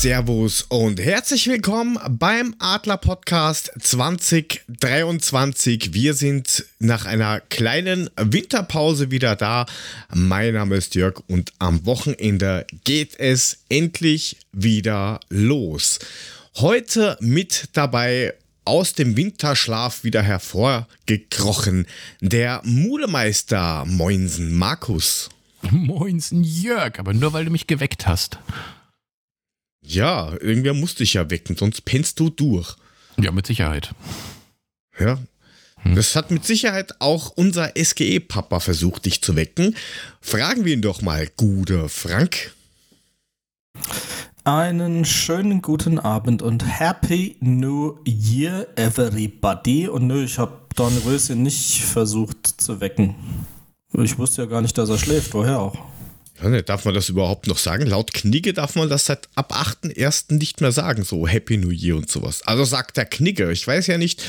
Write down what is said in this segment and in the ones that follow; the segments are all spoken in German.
Servus und herzlich willkommen beim Adler Podcast 2023. Wir sind nach einer kleinen Winterpause wieder da. Mein Name ist Jörg und am Wochenende geht es endlich wieder los. Heute mit dabei aus dem Winterschlaf wieder hervorgekrochen der Mulemeister Moinsen Markus. Moinsen Jörg, aber nur weil du mich geweckt hast. Ja, irgendwer musste dich ja wecken, sonst pennst du durch. Ja, mit Sicherheit. Ja. Hm. Das hat mit Sicherheit auch unser SGE-Papa versucht, dich zu wecken. Fragen wir ihn doch mal, guter Frank. Einen schönen guten Abend und Happy New Year, everybody. Und nö, ich habe Don Röschen nicht versucht zu wecken. Ich wusste ja gar nicht, dass er schläft. Woher auch? Ne, darf man das überhaupt noch sagen? Laut Knigge darf man das seit ab 8.1. nicht mehr sagen, so Happy New Year und sowas. Also sagt der Knigge. Ich weiß ja nicht,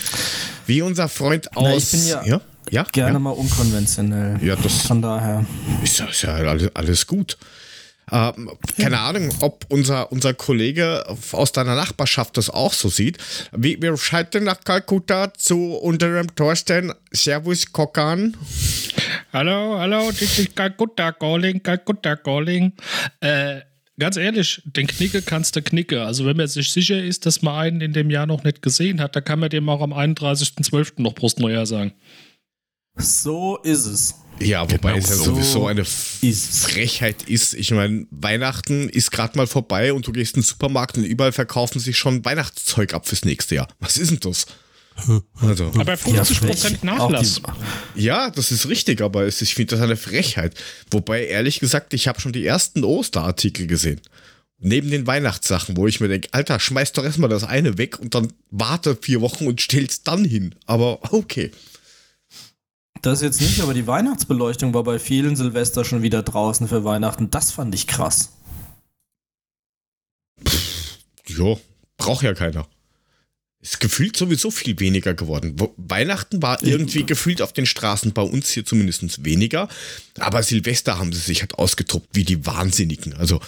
wie unser Freund aus. Na, ich bin ja, ja? ja? gerne ja? mal unkonventionell. Ja, das. Von daher. Ist ja, ist ja alles, alles gut. Ähm, keine Ahnung, ob unser, unser Kollege aus deiner Nachbarschaft das auch so sieht. Wir, wir schalten nach Kalkutta zu unserem Thorsten. Servus, Kokan. Hallo, hallo, this is Kalkutta calling, Kalkutta calling. Äh, ganz ehrlich, den Knicke kannst du knicke. Also wenn man sich sicher ist, dass man einen in dem Jahr noch nicht gesehen hat, dann kann man dem auch am 31.12. noch Brustneujahr sagen. So ist es. Ja, wobei genau es ja so sowieso eine Frechheit ist. Ich meine, Weihnachten ist gerade mal vorbei und du gehst in den Supermarkt und überall verkaufen sich schon Weihnachtszeug ab fürs nächste Jahr. Was ist denn das? Also. Aber 50% ja, Nachlass. Ja, das ist richtig, aber es, ich finde das eine Frechheit. Wobei, ehrlich gesagt, ich habe schon die ersten Osterartikel gesehen. Neben den Weihnachtssachen, wo ich mir denke, Alter, schmeiß doch erstmal das eine weg und dann warte vier Wochen und stell's dann hin. Aber okay. Das jetzt nicht, aber die Weihnachtsbeleuchtung war bei vielen Silvester schon wieder draußen für Weihnachten. Das fand ich krass. Jo, braucht ja keiner. Ist gefühlt sowieso viel weniger geworden. Weihnachten war irgendwie gefühlt auf den Straßen bei uns hier zumindest weniger. Aber Silvester haben sie sich halt ausgetobt wie die Wahnsinnigen. Also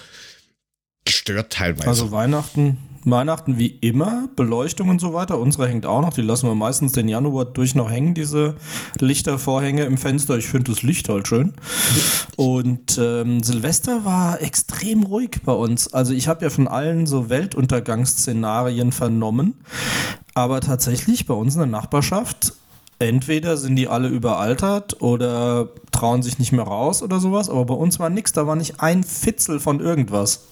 gestört teilweise. Also Weihnachten, Weihnachten wie immer, Beleuchtung und so weiter. Unsere hängt auch noch. Die lassen wir meistens den Januar durch noch hängen, diese Lichtervorhänge im Fenster. Ich finde das Licht halt schön. Und ähm, Silvester war extrem ruhig bei uns. Also ich habe ja von allen so Weltuntergangsszenarien vernommen. Aber tatsächlich bei uns in der Nachbarschaft entweder sind die alle überaltert oder trauen sich nicht mehr raus oder sowas, aber bei uns war nichts, da war nicht ein Fitzel von irgendwas.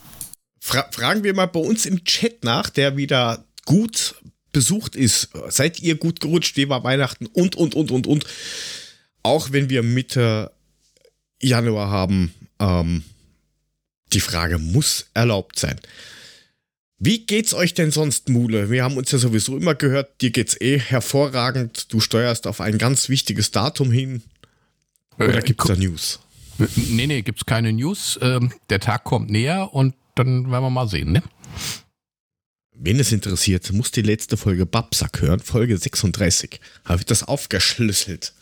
Fra fragen wir mal bei uns im Chat nach, der wieder gut besucht ist. Seid ihr gut gerutscht? Wie war Weihnachten? Und, und, und, und, und. Auch wenn wir Mitte Januar haben, ähm, die Frage muss erlaubt sein. Wie geht's euch denn sonst, Mule? Wir haben uns ja sowieso immer gehört, dir geht's eh hervorragend. Du steuerst auf ein ganz wichtiges Datum hin. Oder äh, gibt's da News? Nee, nee, gibt's keine News. Ähm, der Tag kommt näher und dann werden wir mal sehen, ne? Wen es interessiert, muss die letzte Folge Babsack hören, Folge 36. Habe ich das aufgeschlüsselt.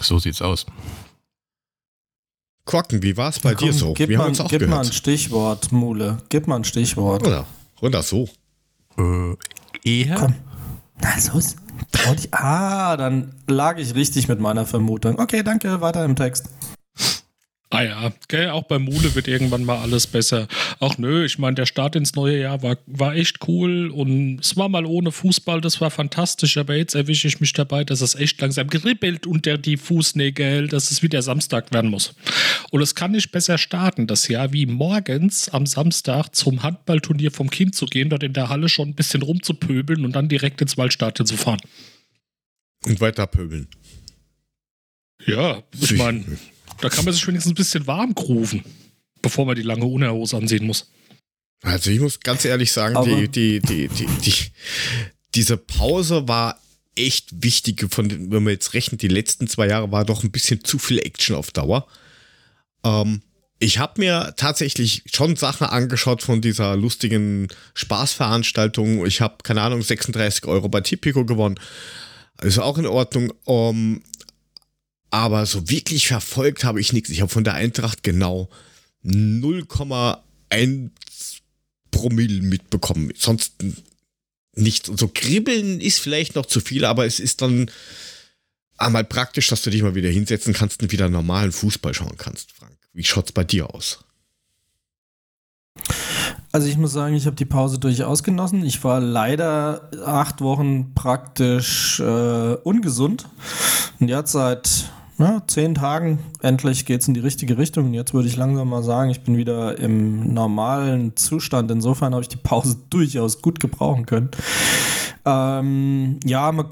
So sieht's aus. Korken, wie war es bei Komm, dir so? Gib, Wir mal, haben uns auch gib gehört. mal ein Stichwort, Mule. Gib mal ein Stichwort. Oder, oder so. Äh, eher? Komm. Na, so ist. Ah, dann lag ich richtig mit meiner Vermutung. Okay, danke, weiter im Text. Ah ja, gell, auch bei Mule wird irgendwann mal alles besser. Ach nö, ich meine, der Start ins neue Jahr war, war echt cool und es war mal ohne Fußball, das war fantastisch, aber jetzt erwische ich mich dabei, dass es echt langsam geribbelt unter die Fußnägel, dass es wieder Samstag werden muss. Und es kann nicht besser starten, das Jahr, wie morgens am Samstag zum Handballturnier vom Kind zu gehen, dort in der Halle schon ein bisschen rumzupöbeln und dann direkt ins Waldstadion zu fahren. Und weiter pöbeln. Ja, ich meine, da kann man sich wenigstens ein bisschen warm grufen, bevor man die lange Unterhose ansehen muss. Also ich muss ganz ehrlich sagen, die, die, die, die, die, diese Pause war echt wichtig. Von, wenn man jetzt rechnet, die letzten zwei Jahre war doch ein bisschen zu viel Action auf Dauer. Ähm, ich habe mir tatsächlich schon Sachen angeschaut von dieser lustigen Spaßveranstaltung. Ich habe, keine Ahnung, 36 Euro bei Tipico gewonnen. Ist auch in Ordnung. Um, aber so wirklich verfolgt habe ich nichts. Ich habe von der Eintracht genau 0,1 Promille mitbekommen. Sonst nichts. Und so kribbeln ist vielleicht noch zu viel, aber es ist dann einmal praktisch, dass du dich mal wieder hinsetzen kannst und wieder normalen Fußball schauen kannst, Frank. Wie schaut's bei dir aus? Also ich muss sagen, ich habe die Pause durchaus genossen. Ich war leider acht Wochen praktisch äh, ungesund. Und jetzt seit ja, zehn Tagen endlich geht es in die richtige Richtung. Und jetzt würde ich langsam mal sagen, ich bin wieder im normalen Zustand. Insofern habe ich die Pause durchaus gut gebrauchen können. Ähm, ja, man,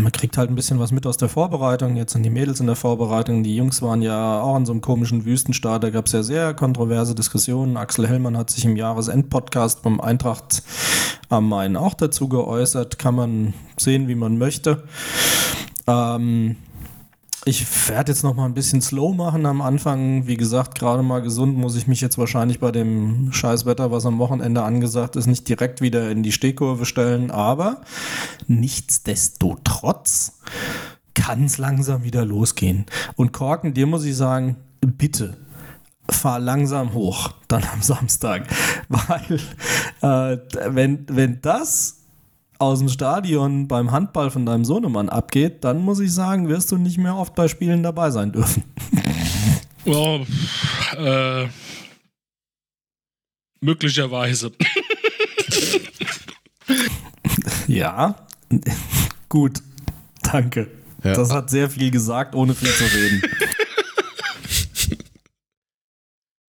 man, kriegt halt ein bisschen was mit aus der Vorbereitung. Jetzt sind die Mädels in der Vorbereitung. Die Jungs waren ja auch in so einem komischen Wüstenstaat. Da gab es ja sehr kontroverse Diskussionen. Axel Hellmann hat sich im Jahresendpodcast beim Eintracht am Main auch dazu geäußert. Kann man sehen, wie man möchte. Ähm, ich werde jetzt noch mal ein bisschen slow machen am Anfang. Wie gesagt, gerade mal gesund muss ich mich jetzt wahrscheinlich bei dem Scheißwetter, was am Wochenende angesagt ist, nicht direkt wieder in die Stehkurve stellen. Aber nichtsdestotrotz kann es langsam wieder losgehen. Und Korken, dir muss ich sagen, bitte fahr langsam hoch, dann am Samstag. Weil äh, wenn, wenn das aus dem Stadion beim Handball von deinem Sohnemann abgeht, dann muss ich sagen, wirst du nicht mehr oft bei Spielen dabei sein dürfen. Oh, äh, möglicherweise. ja, gut, danke. Ja. Das hat sehr viel gesagt, ohne viel zu reden.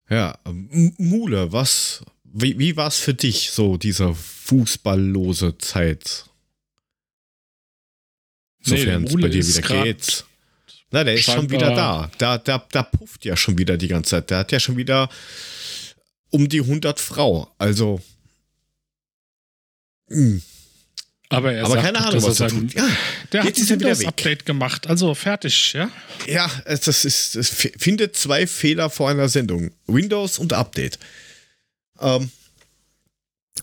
Ja, Mule, was, wie, wie war es für dich, so dieser fußballlose Zeit. Sofern es bei dir wieder geht. Na, der ist schon wieder da. Da, da. da pufft ja schon wieder die ganze Zeit. Der hat ja schon wieder um die 100 Frau. Also. Mh. Hm. Aber er Aber sagt keine Ahnung, was er tut. Ja, der hat ein Windows-Update gemacht. Also fertig, ja? Ja, das ist, es findet zwei Fehler vor einer Sendung. Windows und Update. Ähm,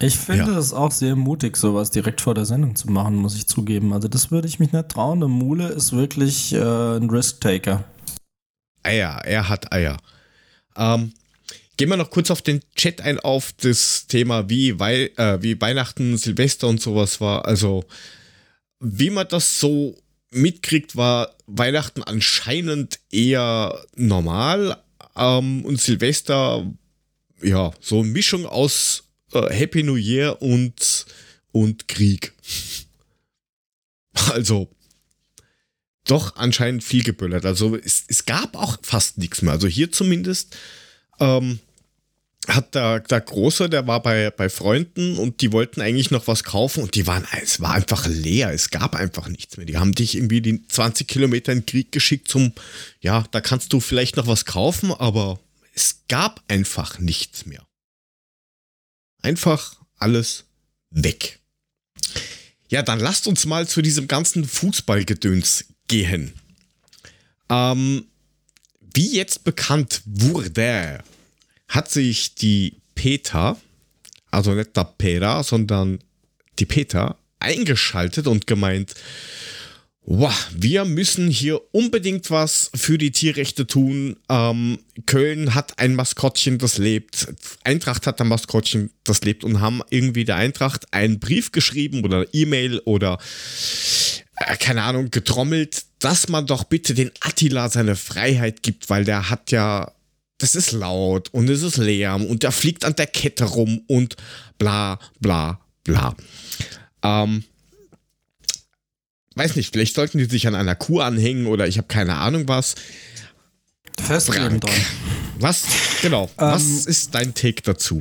ich finde es auch sehr mutig, sowas direkt vor der Sendung zu machen, muss ich zugeben. Also das würde ich mich nicht trauen. Der Mule ist wirklich äh, ein Risk-Taker. Eier, er hat Eier. Ähm, gehen wir noch kurz auf den Chat ein, auf das Thema, wie, Wei äh, wie Weihnachten, Silvester und sowas war. Also, wie man das so mitkriegt, war Weihnachten anscheinend eher normal ähm, und Silvester, ja, so eine Mischung aus äh, Happy New Year und, und Krieg. Also, doch anscheinend viel geböllert. Also, es, es gab auch fast nichts mehr. Also, hier zumindest ähm, hat der, der Große, der war bei, bei Freunden und die wollten eigentlich noch was kaufen und die waren, es war einfach leer. Es gab einfach nichts mehr. Die haben dich irgendwie die 20 Kilometer in den Krieg geschickt zum, ja, da kannst du vielleicht noch was kaufen, aber es gab einfach nichts mehr. Einfach alles weg. Ja, dann lasst uns mal zu diesem ganzen Fußballgedöns gehen. Ähm, wie jetzt bekannt wurde, hat sich die Peter, also nicht der Peter, sondern die Peter, eingeschaltet und gemeint, wow, wir müssen hier unbedingt was für die Tierrechte tun. Ähm, Köln hat ein Maskottchen, das lebt. Eintracht hat ein Maskottchen, das lebt und haben irgendwie der Eintracht einen Brief geschrieben oder E-Mail oder äh, keine Ahnung, getrommelt, dass man doch bitte den Attila seine Freiheit gibt, weil der hat ja, das ist laut und es ist Lärm und der fliegt an der Kette rum und bla bla bla. Ähm, weiß nicht, vielleicht sollten die sich an einer Kuh anhängen oder ich habe keine Ahnung was. Festkleben dran. Was, genau, ähm, was ist dein Take dazu?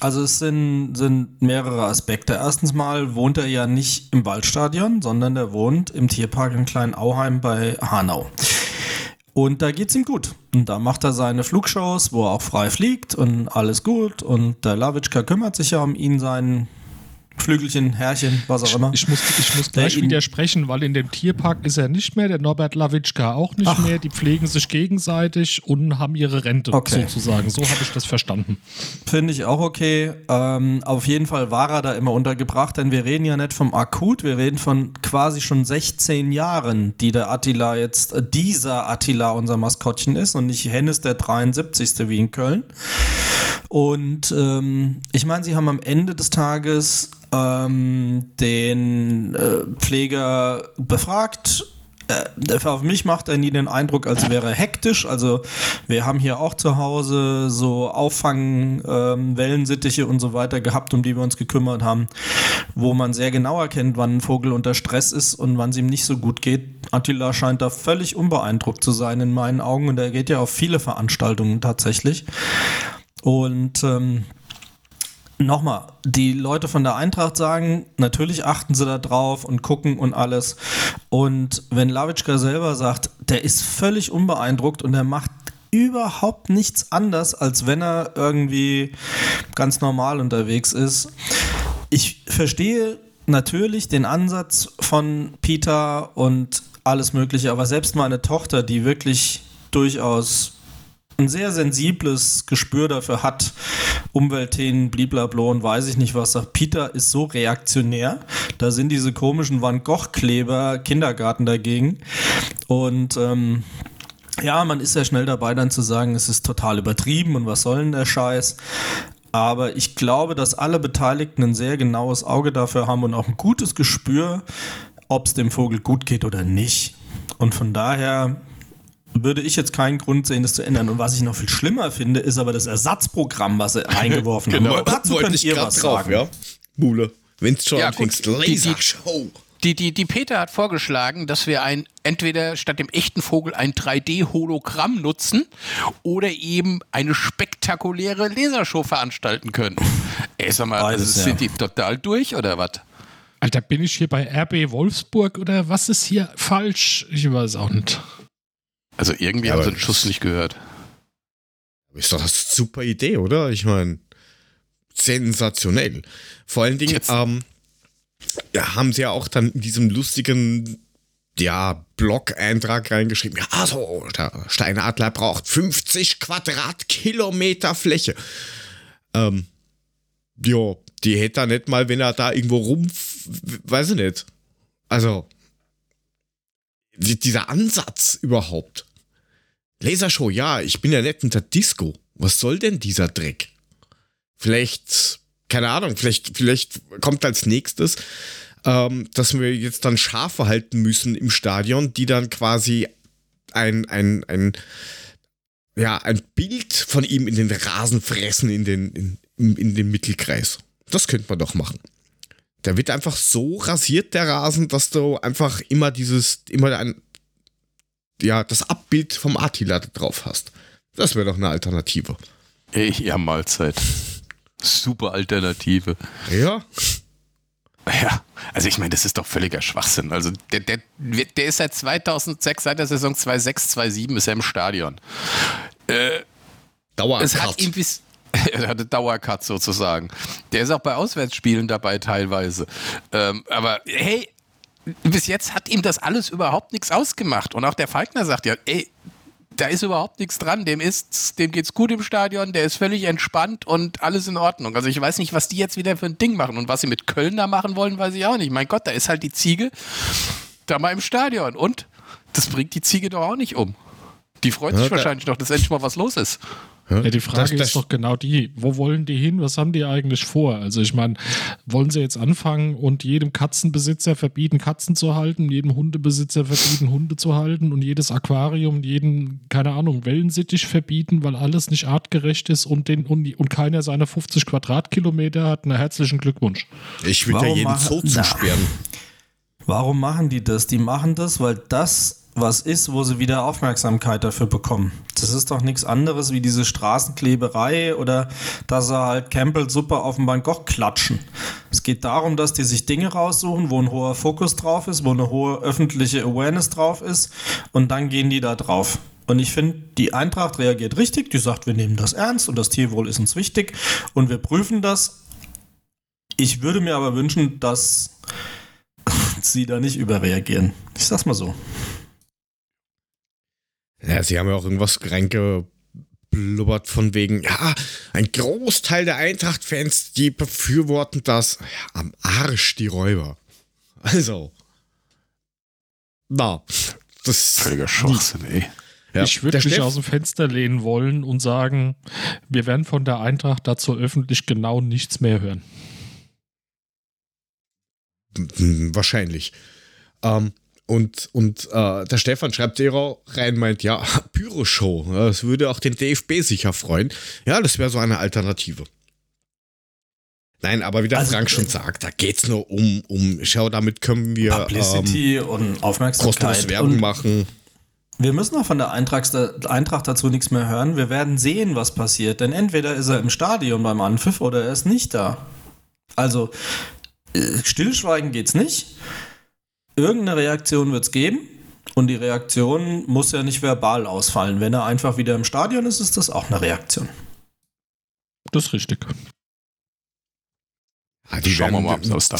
Also es sind, sind mehrere Aspekte. Erstens mal wohnt er ja nicht im Waldstadion, sondern er wohnt im Tierpark in Klein-Auheim bei Hanau. Und da geht's ihm gut. Und da macht er seine Flugshows, wo er auch frei fliegt und alles gut. Und der Lawitschka kümmert sich ja um ihn, seinen Flügelchen, Herrchen, was auch immer. Ich muss, ich muss gleich der widersprechen, weil in dem Tierpark ist er nicht mehr, der Norbert Lawitschka auch nicht Ach. mehr. Die pflegen sich gegenseitig und haben ihre Rente okay. sozusagen. So habe ich das verstanden. Finde ich auch okay. Ähm, auf jeden Fall war er da immer untergebracht, denn wir reden ja nicht vom Akut, wir reden von quasi schon 16 Jahren, die der Attila jetzt, äh, dieser Attila unser Maskottchen ist und nicht Hennes der 73. wie in Köln. Und ähm, ich meine, sie haben am Ende des Tages ähm, den äh, Pfleger befragt äh, auf mich macht er nie den Eindruck, als wäre er hektisch. Also wir haben hier auch zu Hause so Auffang, ähm, Wellensittiche und so weiter gehabt, um die wir uns gekümmert haben, wo man sehr genau erkennt, wann ein Vogel unter Stress ist und wann es ihm nicht so gut geht. Attila scheint da völlig unbeeindruckt zu sein in meinen Augen und er geht ja auf viele Veranstaltungen tatsächlich. Und ähm, Nochmal, die Leute von der Eintracht sagen, natürlich achten sie da drauf und gucken und alles. Und wenn Lavitschka selber sagt, der ist völlig unbeeindruckt und er macht überhaupt nichts anders, als wenn er irgendwie ganz normal unterwegs ist. Ich verstehe natürlich den Ansatz von Peter und alles Mögliche, aber selbst meine Tochter, die wirklich durchaus ein sehr sensibles Gespür dafür hat, Umweltthemen, bliblablo und weiß ich nicht was, sagt Peter ist so reaktionär. Da sind diese komischen Van Gogh-Kleber Kindergarten dagegen. Und ähm, ja, man ist ja schnell dabei, dann zu sagen, es ist total übertrieben und was soll denn der Scheiß? Aber ich glaube, dass alle Beteiligten ein sehr genaues Auge dafür haben und auch ein gutes Gespür, ob es dem Vogel gut geht oder nicht. Und von daher würde ich jetzt keinen Grund sehen, das zu ändern. Und was ich noch viel schlimmer finde, ist aber das Ersatzprogramm, was sie eingeworfen genau. haben. Dazu könnt ihr was drauf, sagen. Ja? Mule, wenn es schon ja, anfängst, Lasershow. Die, die, die Peter hat vorgeschlagen, dass wir ein entweder statt dem echten Vogel ein 3D-Hologramm nutzen oder eben eine spektakuläre Lasershow veranstalten können. Ey, sag mal, Beides, also, sind ja. die total durch oder was? Alter, bin ich hier bei RB Wolfsburg oder was ist hier falsch? Ich weiß auch nicht. Also irgendwie ja, haben sie den Schuss nicht gehört. Ist doch eine super Idee, oder? Ich meine, sensationell. Vor allen Dingen ähm, ja, haben sie ja auch dann in diesem lustigen ja, Blog-Eintrag reingeschrieben, ja, so, der Steinadler braucht 50 Quadratkilometer Fläche. Ähm, ja, die hätte er nicht mal, wenn er da irgendwo rum, weiß ich nicht. Also, dieser Ansatz überhaupt. Lasershow, ja, ich bin ja nicht unter Disco. Was soll denn dieser Dreck? Vielleicht, keine Ahnung, vielleicht, vielleicht kommt als nächstes, ähm, dass wir jetzt dann Schafe halten müssen im Stadion, die dann quasi ein, ein, ein, ja, ein Bild von ihm in den Rasen fressen, in den, in, in den Mittelkreis. Das könnte man doch machen. Der wird einfach so rasiert, der Rasen, dass du einfach immer dieses, immer ein, ja, das Abbild vom Attila drauf hast. Das wäre doch eine Alternative. Ja, Mahlzeit. Super Alternative. Ja. Ja, also ich meine, das ist doch völliger Schwachsinn. Also der, der, der ist seit 2006, seit der Saison 2006, 2007 ist er im Stadion. Äh, Dauercut. Es hat ihm bis, er hatte Dauercut sozusagen. Der ist auch bei Auswärtsspielen dabei teilweise. Ähm, aber hey, bis jetzt hat ihm das alles überhaupt nichts ausgemacht. Und auch der Falkner sagt ja, ey, da ist überhaupt nichts dran. Dem ist, dem geht's gut im Stadion, der ist völlig entspannt und alles in Ordnung. Also ich weiß nicht, was die jetzt wieder für ein Ding machen und was sie mit Köln da machen wollen, weiß ich auch nicht. Mein Gott, da ist halt die Ziege da mal im Stadion und das bringt die Ziege doch auch nicht um. Die freut sich ja, wahrscheinlich doch, dass endlich mal was los ist. Ja, die Frage das, das ist doch genau die, wo wollen die hin? Was haben die eigentlich vor? Also ich meine, wollen sie jetzt anfangen und jedem Katzenbesitzer verbieten, Katzen zu halten, jedem Hundebesitzer verbieten, Hunde zu halten und jedes Aquarium, jeden, keine Ahnung, Wellensittich verbieten, weil alles nicht artgerecht ist und, den, und, und keiner seine 50 Quadratkilometer hat? Na, herzlichen Glückwunsch. Ich würde ja jeden Zoo zusperren. Warum machen die das? Die machen das, weil das was ist, wo sie wieder Aufmerksamkeit dafür bekommen. Das ist doch nichts anderes wie diese Straßenkleberei oder dass sie halt Campbell-Suppe auf dem Gogh klatschen. Es geht darum, dass die sich Dinge raussuchen, wo ein hoher Fokus drauf ist, wo eine hohe öffentliche Awareness drauf ist und dann gehen die da drauf. Und ich finde, die Eintracht reagiert richtig, die sagt, wir nehmen das ernst und das Tierwohl ist uns wichtig und wir prüfen das. Ich würde mir aber wünschen, dass sie da nicht überreagieren. Ich sag's mal so. Ja, sie haben ja auch irgendwas reingeblubbert von wegen, ja, ein Großteil der Eintracht-Fans, die befürworten das. Ja, am Arsch die Räuber. Also. Na, das. Völliger Schwachsinn, ey. Ja. Ich würde mich Steff- aus dem Fenster lehnen wollen und sagen, wir werden von der Eintracht dazu öffentlich genau nichts mehr hören. Hm, Wahrscheinlich. Ähm, und und äh, der Stefan schreibt auch rein, meint, ja, Pyroshow, das würde auch den DFB sicher freuen. Ja, das wäre so eine Alternative. Nein, aber wie der Also, Frank schon äh, sagt, da geht es nur um, um, schau, damit können wir ähm, Publicity und Aufmerksamkeit. kostenlos Werbung machen. Wir müssen auch von der Eintracht, Eintracht dazu nichts mehr hören. Wir werden sehen, was passiert. Denn entweder ist er im Stadion beim Anpfiff oder er ist nicht da. Also, äh, stillschweigen geht's nicht. Irgendeine Reaktion wird's geben. Und die Reaktion muss ja nicht verbal ausfallen. Wenn er einfach wieder im Stadion ist, ist das auch eine Reaktion. Das ist richtig. Ah, die Schauen wir werden- mal, ob das da-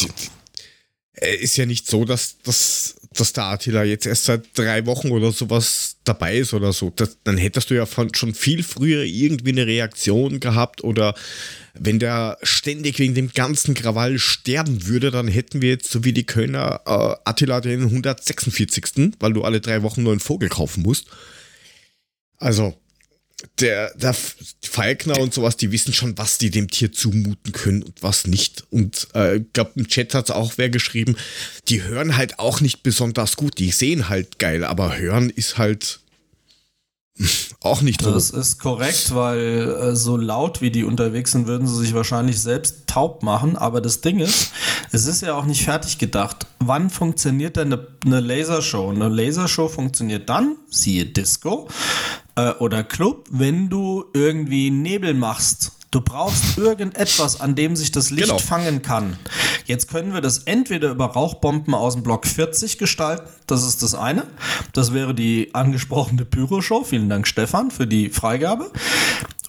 Äh, Ist ja nicht so, dass, dass, dass der Attila jetzt erst seit drei Wochen oder sowas dabei ist oder so. Das, dann hättest du ja von, schon viel früher irgendwie eine Reaktion gehabt oder wenn der ständig wegen dem ganzen Krawall sterben würde, dann hätten wir jetzt so wie die Kölner äh, Attila den 146. weil du alle drei Wochen nur einen Vogel kaufen musst. Also, der, der Falkner und sowas, die wissen schon, was die dem Tier zumuten können und was nicht. Und äh, ich glaube, im Chat hat auch wer geschrieben, die hören halt auch nicht besonders gut. Die sehen halt geil, aber hören ist halt auch nicht so. Das ist korrekt, weil äh, so laut wie die unterwegs sind, würden sie sich wahrscheinlich selbst taub machen. Aber das Ding ist, es ist ja auch nicht fertig gedacht. Wann funktioniert denn eine, eine Lasershow? Eine Lasershow funktioniert dann, siehe Disco äh, oder Club, wenn du irgendwie Nebel machst. Du brauchst irgendetwas, an dem sich das Licht Genau. fangen kann. Jetzt können wir das entweder über Rauchbomben aus dem Block 40 gestalten. Das ist das eine. Das wäre die angesprochene Pyroshow. Vielen Dank, Stefan, für die Freigabe.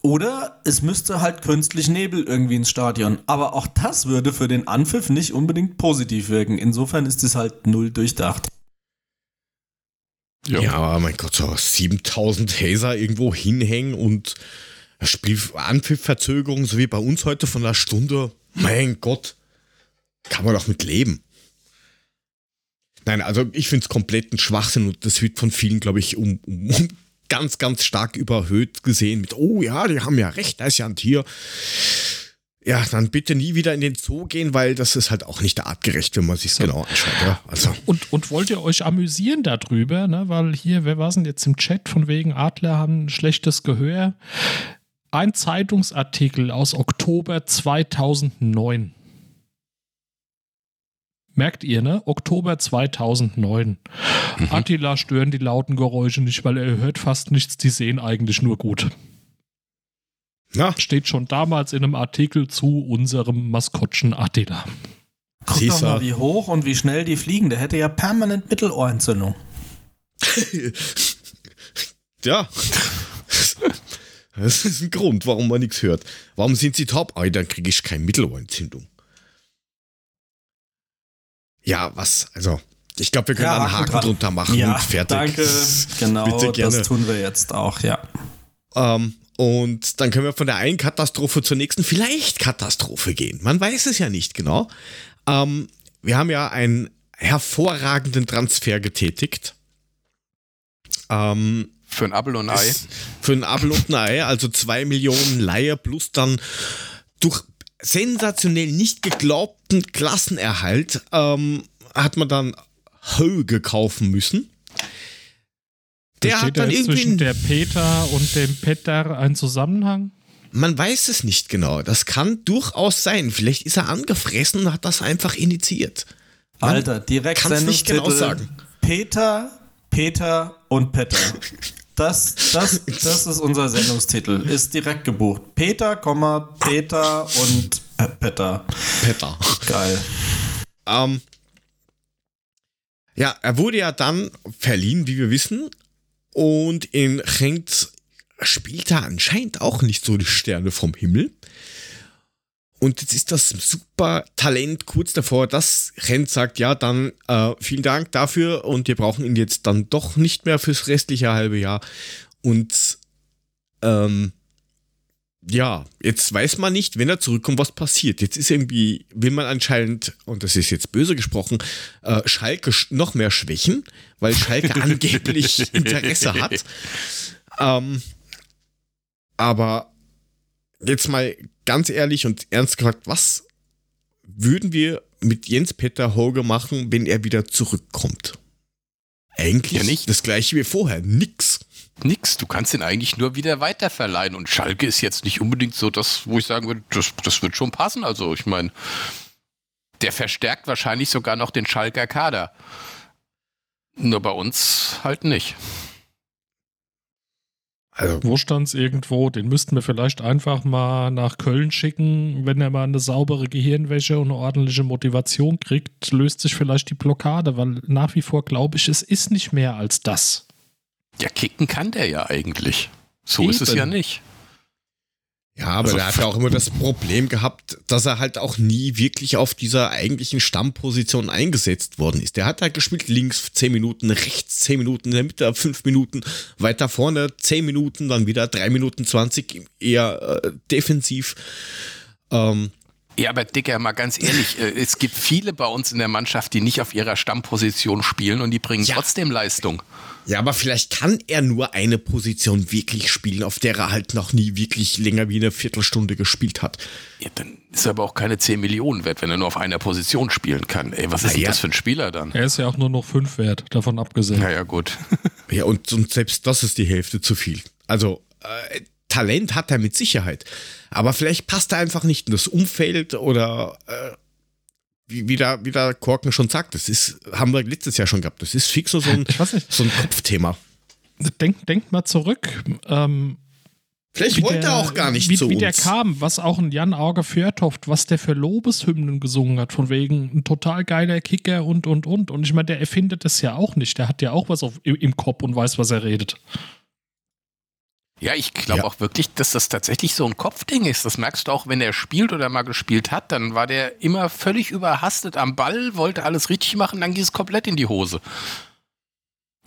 Oder es müsste halt künstlich Nebel irgendwie ins Stadion. Aber auch das würde für den Anpfiff nicht unbedingt positiv wirken. Insofern ist es halt null durchdacht. Ja, aber mein Gott, so 7000 Hazer irgendwo hinhängen und Spiel Anpfiffverzögerung, so wie bei uns heute von einer Stunde. Mein Gott, kann man doch mit leben. Nein, also ich finde es komplett ein Schwachsinn und das wird von vielen, glaube ich, um, um, um ganz, ganz stark überhöht gesehen mit, oh ja, die haben ja recht, da ist ja ein Tier. Ja, dann bitte nie wieder in den Zoo gehen, weil das ist halt auch nicht artgerecht, wenn man sich genau anschaut. Ja? Also, Und, und wollt ihr euch amüsieren darüber, ne? weil hier, wer war es denn jetzt im Chat von wegen Adler haben ein schlechtes Gehör? Ein Zeitungsartikel aus Oktober 2009. Merkt ihr, ne? Oktober 2009. Attila stören die lauten Geräusche nicht, weil er hört fast nichts, die sehen eigentlich nur gut. Na, Steht schon damals in einem Artikel zu unserem Maskottchen Attila. Guck Siehst doch mal, wie hoch und wie schnell die fliegen. Der hätte ja permanent Mittelohrentzündung. Ja. Das ist ein Grund, warum man nichts hört. Warum sind sie taub? Ah, dann kriege ich keine Mittelohrentzündung. Ja, was? Also, ich glaube, wir können da einen Haken dran. drunter machen ja, und fertig. Danke, genau, Bitte gerne. das tun wir jetzt auch, ja. Ähm, und dann können wir von der einen Katastrophe zur nächsten vielleicht Katastrophe gehen. Man weiß es ja nicht genau. Ähm, wir haben ja einen hervorragenden Transfer getätigt. Ähm, Für ein Apfel und ein Ei. Für ein Apfel und ein Ei, also zwei Millionen Leihe plus dann durch sensationell nicht geglaubten Klassenerhalt ähm, hat man dann Höge kaufen müssen. Der Besteht hat dann da jetzt zwischen irgendwie, der Peter und dem Petter ein Zusammenhang? man weiß es nicht genau. Das kann durchaus sein. Vielleicht ist er angefressen und hat das einfach initiiert. Man Alter, direkt kann's nicht genau Sendungstitel. sagen. Peter, Peter und Petter. Das, das, das ist unser Sendungstitel. Ist direkt gebucht. Peter, Komma, Peter und äh, Petter. Petter. Geil. Ähm, ja, er wurde ja dann verliehen, wie wir wissen. Und in Genk spielt er anscheinend auch nicht so die Sterne vom Himmel. Und jetzt ist das super Talent kurz davor, dass Genk sagt, ja, dann äh, vielen Dank dafür und wir brauchen ihn jetzt dann doch nicht mehr fürs restliche halbe Jahr. Und ähm, ja, jetzt weiß man nicht, wenn er zurückkommt, was passiert. Jetzt ist irgendwie, will man anscheinend, und das ist jetzt böse gesprochen, äh, Schalke noch mehr schwächen, weil Schalke angeblich Interesse hat. Ähm, aber jetzt mal ganz ehrlich und ernst gesagt, was würden wir mit Jens Peter Hoge machen, wenn er wieder zurückkommt? Eigentlich ja nicht. das gleiche wie vorher. Nix. Nix. Du kannst ihn eigentlich nur wieder weiterverleihen. Und Schalke ist jetzt nicht unbedingt so das, wo ich sagen würde, das, das wird schon passen. Also ich meine, der verstärkt wahrscheinlich sogar noch den Schalker Kader. Nur bei uns halt nicht. Also, Wo stand's irgendwo? Den müssten wir vielleicht einfach mal nach Köln schicken. Wenn er mal eine saubere Gehirnwäsche und eine ordentliche Motivation kriegt, löst sich vielleicht die Blockade, weil nach wie vor glaube ich, es ist nicht mehr als das. Ja, kicken kann der ja eigentlich. So Eben. ist es ja nicht. Ja, aber also, der hat ja auch immer das Problem gehabt, dass er halt auch nie wirklich auf dieser eigentlichen Stammposition eingesetzt worden ist. Der hat halt gespielt links 10 Minuten, rechts 10 Minuten, in der Mitte 5 Minuten, weiter vorne 10 Minuten, dann wieder 3 Minuten 20, eher äh, defensiv. Ähm, ja, aber Dicker, mal ganz ehrlich, äh, es gibt viele bei uns in der Mannschaft, die nicht auf ihrer Stammposition spielen und die bringen ja. trotzdem Leistung. Ja, aber vielleicht kann er nur eine Position wirklich spielen, auf der er halt noch nie wirklich länger wie eine Viertelstunde gespielt hat. Ja, dann ist er aber auch keine 10 Millionen wert, wenn er nur auf einer Position spielen kann. Ey, was ist denn ja. das für ein Spieler dann? Er ist ja auch nur noch 5 wert, davon abgesehen. Naja, gut. ja, und, und selbst das ist die Hälfte zu viel. Also, äh, Talent hat er mit Sicherheit. Aber vielleicht passt er einfach nicht in das Umfeld oder äh, wie, wie, der, wie der Korken schon sagt, das ist, haben wir letztes Jahr schon gehabt. Das ist fix so ein, so ein Kopfthema. Denk, denk mal zurück. Ähm, Vielleicht wollte der, er auch gar nicht wie, zu wie uns. der kam, was auch ein Jan Auge Fjörtoft, was der für Lobeshymnen gesungen hat, von wegen ein total geiler Kicker und, und, und. Und ich meine, der erfindet das ja auch nicht. Der hat ja auch was auf, im Kopf und weiß, was er redet. Ja, ich glaube ja. auch wirklich, dass das tatsächlich so ein Kopfding ist. Das merkst du auch, wenn er spielt oder mal gespielt hat, dann war der immer völlig überhastet am Ball, wollte alles richtig machen, dann ging es komplett in die Hose.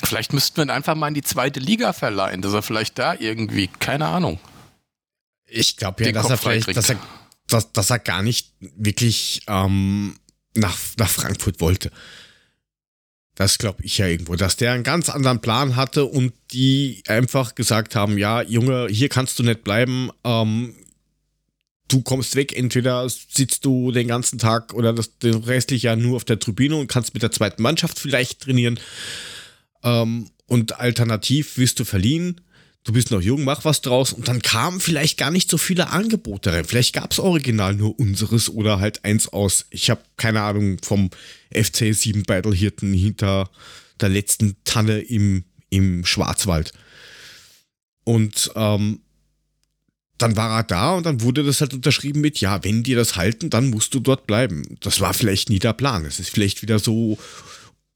Vielleicht müssten wir ihn einfach mal in die zweite Liga verleihen, dass er vielleicht da irgendwie, keine Ahnung. Ich glaube ja, dass er vielleicht, dass er, dass, dass er gar nicht wirklich ähm, nach, nach Frankfurt wollte. Das glaube ich ja irgendwo, dass der einen ganz anderen Plan hatte und die einfach gesagt haben, ja, Junge, hier kannst du nicht bleiben, ähm, du kommst weg, entweder sitzt du den ganzen Tag oder das, den restlichen Jahr nur auf der Tribüne und kannst mit der zweiten Mannschaft vielleicht trainieren ähm, und alternativ wirst du verliehen du bist noch jung, mach was draus. Und dann kamen vielleicht gar nicht so viele Angebote rein. Vielleicht gab es original nur unseres oder halt eins aus, ich habe keine Ahnung, vom FC 7 Battle hinter der letzten Tanne im, im Schwarzwald. Und ähm, dann war er da und dann wurde das halt unterschrieben mit, ja, wenn die das halten, dann musst du dort bleiben. Das war vielleicht nie der Plan. Es ist vielleicht wieder so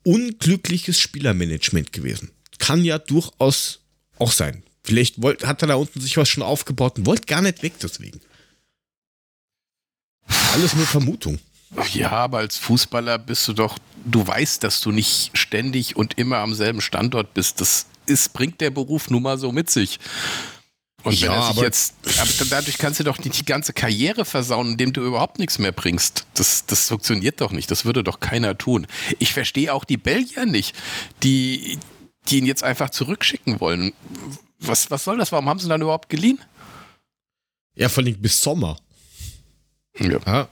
unglückliches Spielermanagement gewesen. Kann ja durchaus auch sein. Vielleicht wollt, hat er da unten sich was schon aufgebaut und wollte gar nicht weg deswegen. Alles nur Vermutung. Ja, aber als Fußballer bist du doch, du weißt, dass du nicht ständig und immer am selben Standort bist. Das ist, bringt der Beruf nun mal so mit sich. Und ja, wenn er sich jetzt, aber dadurch kannst du doch nicht die ganze Karriere versauen, indem du überhaupt nichts mehr bringst. Das, das funktioniert doch nicht. Das würde doch keiner tun. Ich verstehe auch die Belgier nicht, die, die ihn jetzt einfach zurückschicken wollen. Was, was soll das? Warum haben sie dann überhaupt geliehen? Ja, vor allem bis Sommer. Ja. ja.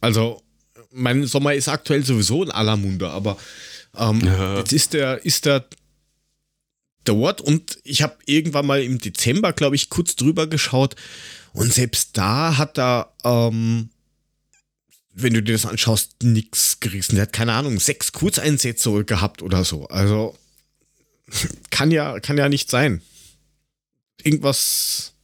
Also, mein Sommer ist aktuell sowieso in aller Munde, aber ähm, ja. jetzt ist der, ist der dort und ich habe irgendwann mal im Dezember, glaube ich, kurz drüber geschaut und selbst da hat er, ähm, wenn du dir das anschaust, nichts gerissen. Der hat keine Ahnung, sechs Kurzeinsätze gehabt oder so. Also kann ja, kann ja nicht sein irgendwas.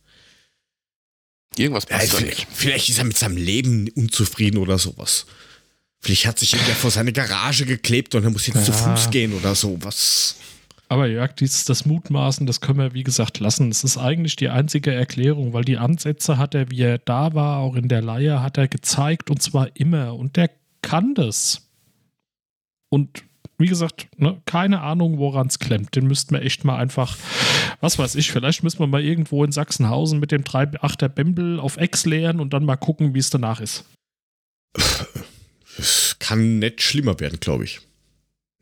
Irgendwas passt ja, vielleicht, vielleicht ist er mit seinem Leben unzufrieden oder sowas. Vielleicht hat sich irgendwer vor seine Garage geklebt und er muss jetzt ja. zu Fuß gehen oder sowas. Aber Jörg, dieses, das Mutmaßen, das können wir wie gesagt lassen. Das ist eigentlich die einzige Erklärung, weil die Ansätze hat er, wie er da war, auch in der Leihe, hat er gezeigt und zwar immer. Und der kann das. Und wie gesagt, ne, keine Ahnung, woran es klemmt. Den müssten wir echt mal einfach, was weiß ich, vielleicht müssen wir mal irgendwo in Sachsenhausen mit dem 3.8er Bembel auf Ex leeren und dann mal gucken, wie es danach ist. Es kann nicht schlimmer werden, glaube ich.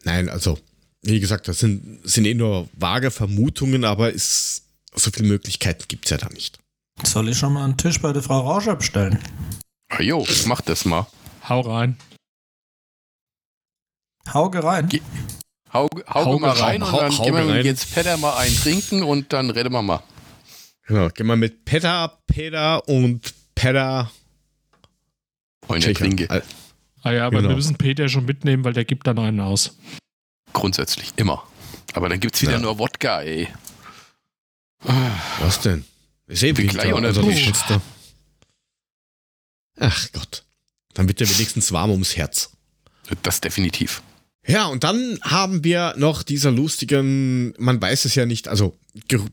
Nein, also, wie gesagt, das sind, sind eh nur vage Vermutungen, aber ist, so viele Möglichkeiten gibt es ja da nicht. Soll ich schon mal einen Tisch bei der Frau Rauscher bestellen? Ah, jo, mach das mal. Hau rein. Hauge rein. Ge- Hau, hau, Hauge mal rein rein, und dann hau- gehen wir hauge. Jens Petter mal einen trinken und dann reden wir mal. Genau, gehen wir mit Peter, Peter und Peter Und der Klinge. Al- Ah ja, aber Genau. wir müssen Peter schon mitnehmen, weil der gibt dann einen aus. Grundsätzlich, immer. Aber dann gibt's wieder Ja. nur Wodka, ey. Was denn? Ist eh Winter, gleich unter also willst du? Ach Gott. Dann wird er wenigstens warm ums Herz. Das definitiv. Ja, und dann haben wir noch dieser lustigen, man weiß es ja nicht, also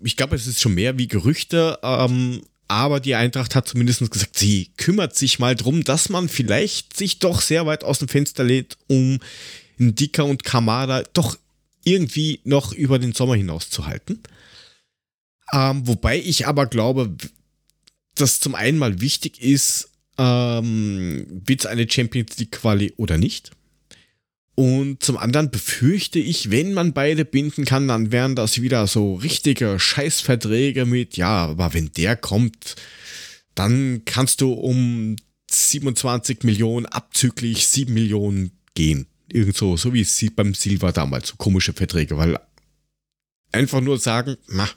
ich glaube, es ist schon mehr wie Gerüchte, ähm, aber die Eintracht hat zumindest gesagt, sie kümmert sich mal drum, dass man vielleicht sich doch sehr weit aus dem Fenster lehnt, um Dicker und Kamada doch irgendwie noch über den Sommer hinaus zu halten. Ähm, wobei ich aber glaube, dass zum einen mal wichtig ist, ähm, wird es eine Champions League Quali oder nicht? Und zum anderen befürchte ich, wenn man beide binden kann, dann wären das wieder so richtige Scheißverträge mit, ja, aber wenn der kommt, dann kannst du um 27 Millionen abzüglich 7 Millionen gehen. Irgend so, wie es beim Silva damals, so komische Verträge, weil einfach nur sagen, na,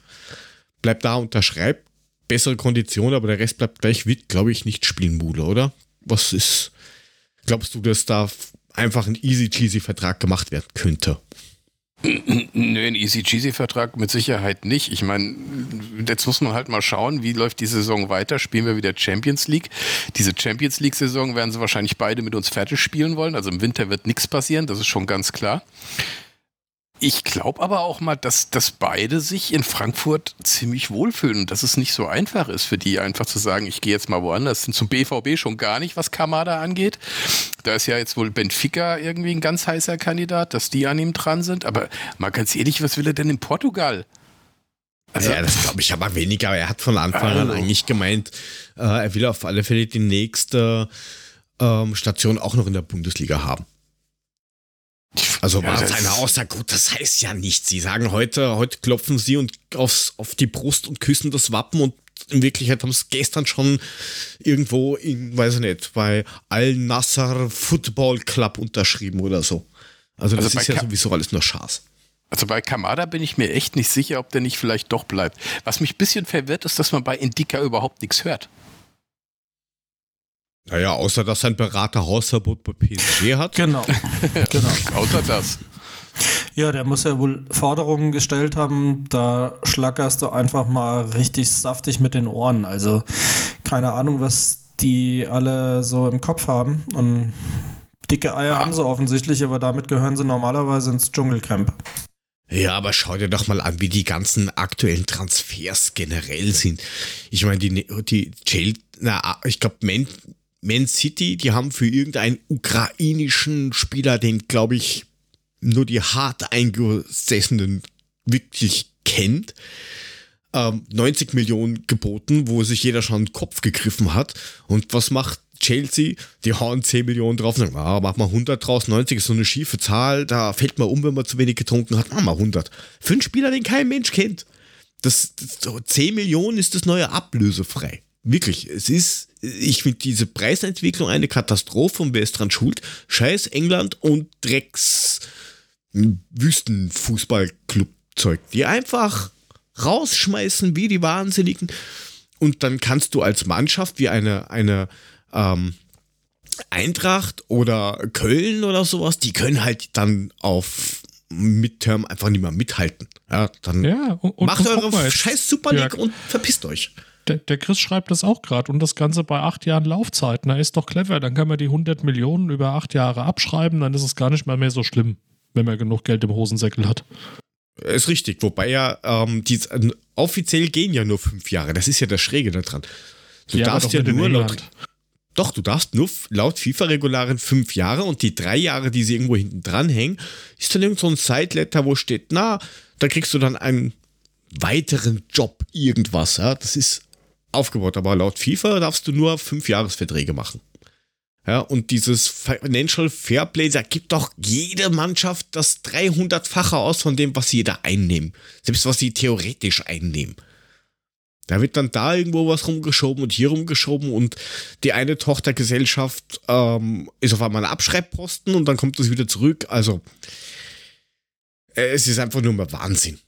bleib da, unterschreib, bessere Konditionen, aber der Rest bleibt gleich, wird, glaube ich, nicht spielen, Mule, oder? Was ist, glaubst du, dass da einfach ein easy cheesy Vertrag gemacht werden könnte? Nö, ein Easy Cheesy Vertrag mit Sicherheit nicht. Ich meine, jetzt muss man halt mal schauen, wie läuft die Saison weiter. Spielen wir wieder Champions League. Diese Champions League Saison werden sie wahrscheinlich beide mit uns fertig spielen wollen. Also im Winter wird nichts passieren, das ist schon ganz klar. Ich glaube aber auch mal, dass, dass beide sich in Frankfurt ziemlich wohlfühlen und dass es nicht so einfach ist für die, einfach zu sagen, ich gehe jetzt mal woanders. Zum BVB schon gar nicht, was Kamada angeht. Da ist ja jetzt wohl Benfica irgendwie ein ganz heißer Kandidat, dass die an ihm dran sind. Aber mal ganz ehrlich, was will er denn in Portugal? Also, ja, das glaube ich aber weniger. Er hat von Anfang an Also. eigentlich gemeint, äh, er will auf alle Fälle die nächste ähm, Station auch noch in der Bundesliga haben. Also Ja, war das- seine Aussage, gut, das heißt ja nichts. Sie sagen heute, heute klopfen sie und aufs, auf die Brust und küssen das Wappen und in Wirklichkeit haben es gestern schon irgendwo in, weiß ich nicht, bei Al-Nassr Football Club unterschrieben oder so. Also das Also ist ja Ka- sowieso alles nur Schaß. Also bei Kamada bin ich mir echt nicht sicher, ob der nicht vielleicht doch bleibt. Was mich ein bisschen verwirrt, ist, dass man bei Indika überhaupt nichts hört. Naja, außer dass sein Berater Hausverbot bei PSG hat. Genau. genau. Außer das. Ja, der muss ja wohl Forderungen gestellt haben, da schlackerst du einfach mal richtig saftig mit den Ohren. Also keine Ahnung, was die alle so im Kopf haben. Und dicke Eier haben sie offensichtlich, aber damit gehören sie normalerweise ins Dschungelcamp. Ja, aber schau dir doch mal an, wie die ganzen aktuellen Transfers generell sind. Ich meine, die, die Chelsea, na, ich glaube, Man, City, die haben für irgendeinen ukrainischen Spieler, den, glaube ich, nur die hart eingesessenen wirklich kennt, ähm, 90 Millionen geboten, wo sich jeder schon den Kopf gegriffen hat. Und was macht Chelsea? Die hauen 10 Millionen drauf und sagen, ah, mach mal 100 draus, 90 ist so eine schiefe Zahl, da fällt man um, wenn man zu wenig getrunken hat, mach mal 100. Für einen Spieler, den kein Mensch kennt. Das, das so 10 Millionen ist das neue ablösefrei. Wirklich, es ist, ich finde diese Preisentwicklung eine Katastrophe und wer ist dran schuld? Scheiß England und Drecks Wüstenfußballclub-Zeug, die einfach rausschmeißen wie die Wahnsinnigen. Und dann kannst du als Mannschaft wie eine, eine ähm, Eintracht oder Köln oder sowas, die können halt dann auf Midterm einfach nicht mehr mithalten. Ja, dann Ja, und, macht und eure scheiß Super League Jörg, und verpisst euch. Der, der Chris schreibt das auch gerade und das Ganze bei acht Jahren Laufzeit. Na, ist doch clever. Dann kann man die 100 Millionen über acht Jahre abschreiben, dann ist es gar nicht mal mehr so schlimm, wenn man genug Geld im Hosensäckel hat. Ist richtig, wobei ja ähm, die, äh, offiziell gehen ja nur fünf Jahre. Das ist ja das Schräge daran. Du Ja, darfst doch ja nur laut. Doch, du darfst nur laut FIFA-Regularen fünf Jahre und die drei Jahre, die sie irgendwo hinten dranhängen, ist dann irgend so ein Side-Letter, wo steht, na, da kriegst du dann einen weiteren Job, irgendwas. Ja? Das ist aufgebaut, aber laut FIFA darfst du nur fünf Jahresverträge machen. Ja, und dieses Financial Fairplay, da gibt doch jede Mannschaft das 300-fache aus von dem, was sie da einnehmen. Selbst was sie theoretisch einnehmen. Da wird dann da irgendwo was rumgeschoben und hier rumgeschoben und die eine Tochtergesellschaft ähm, ist auf einmal ein Abschreibposten und dann kommt es wieder zurück. Also, äh, es ist einfach nur mal Wahnsinn.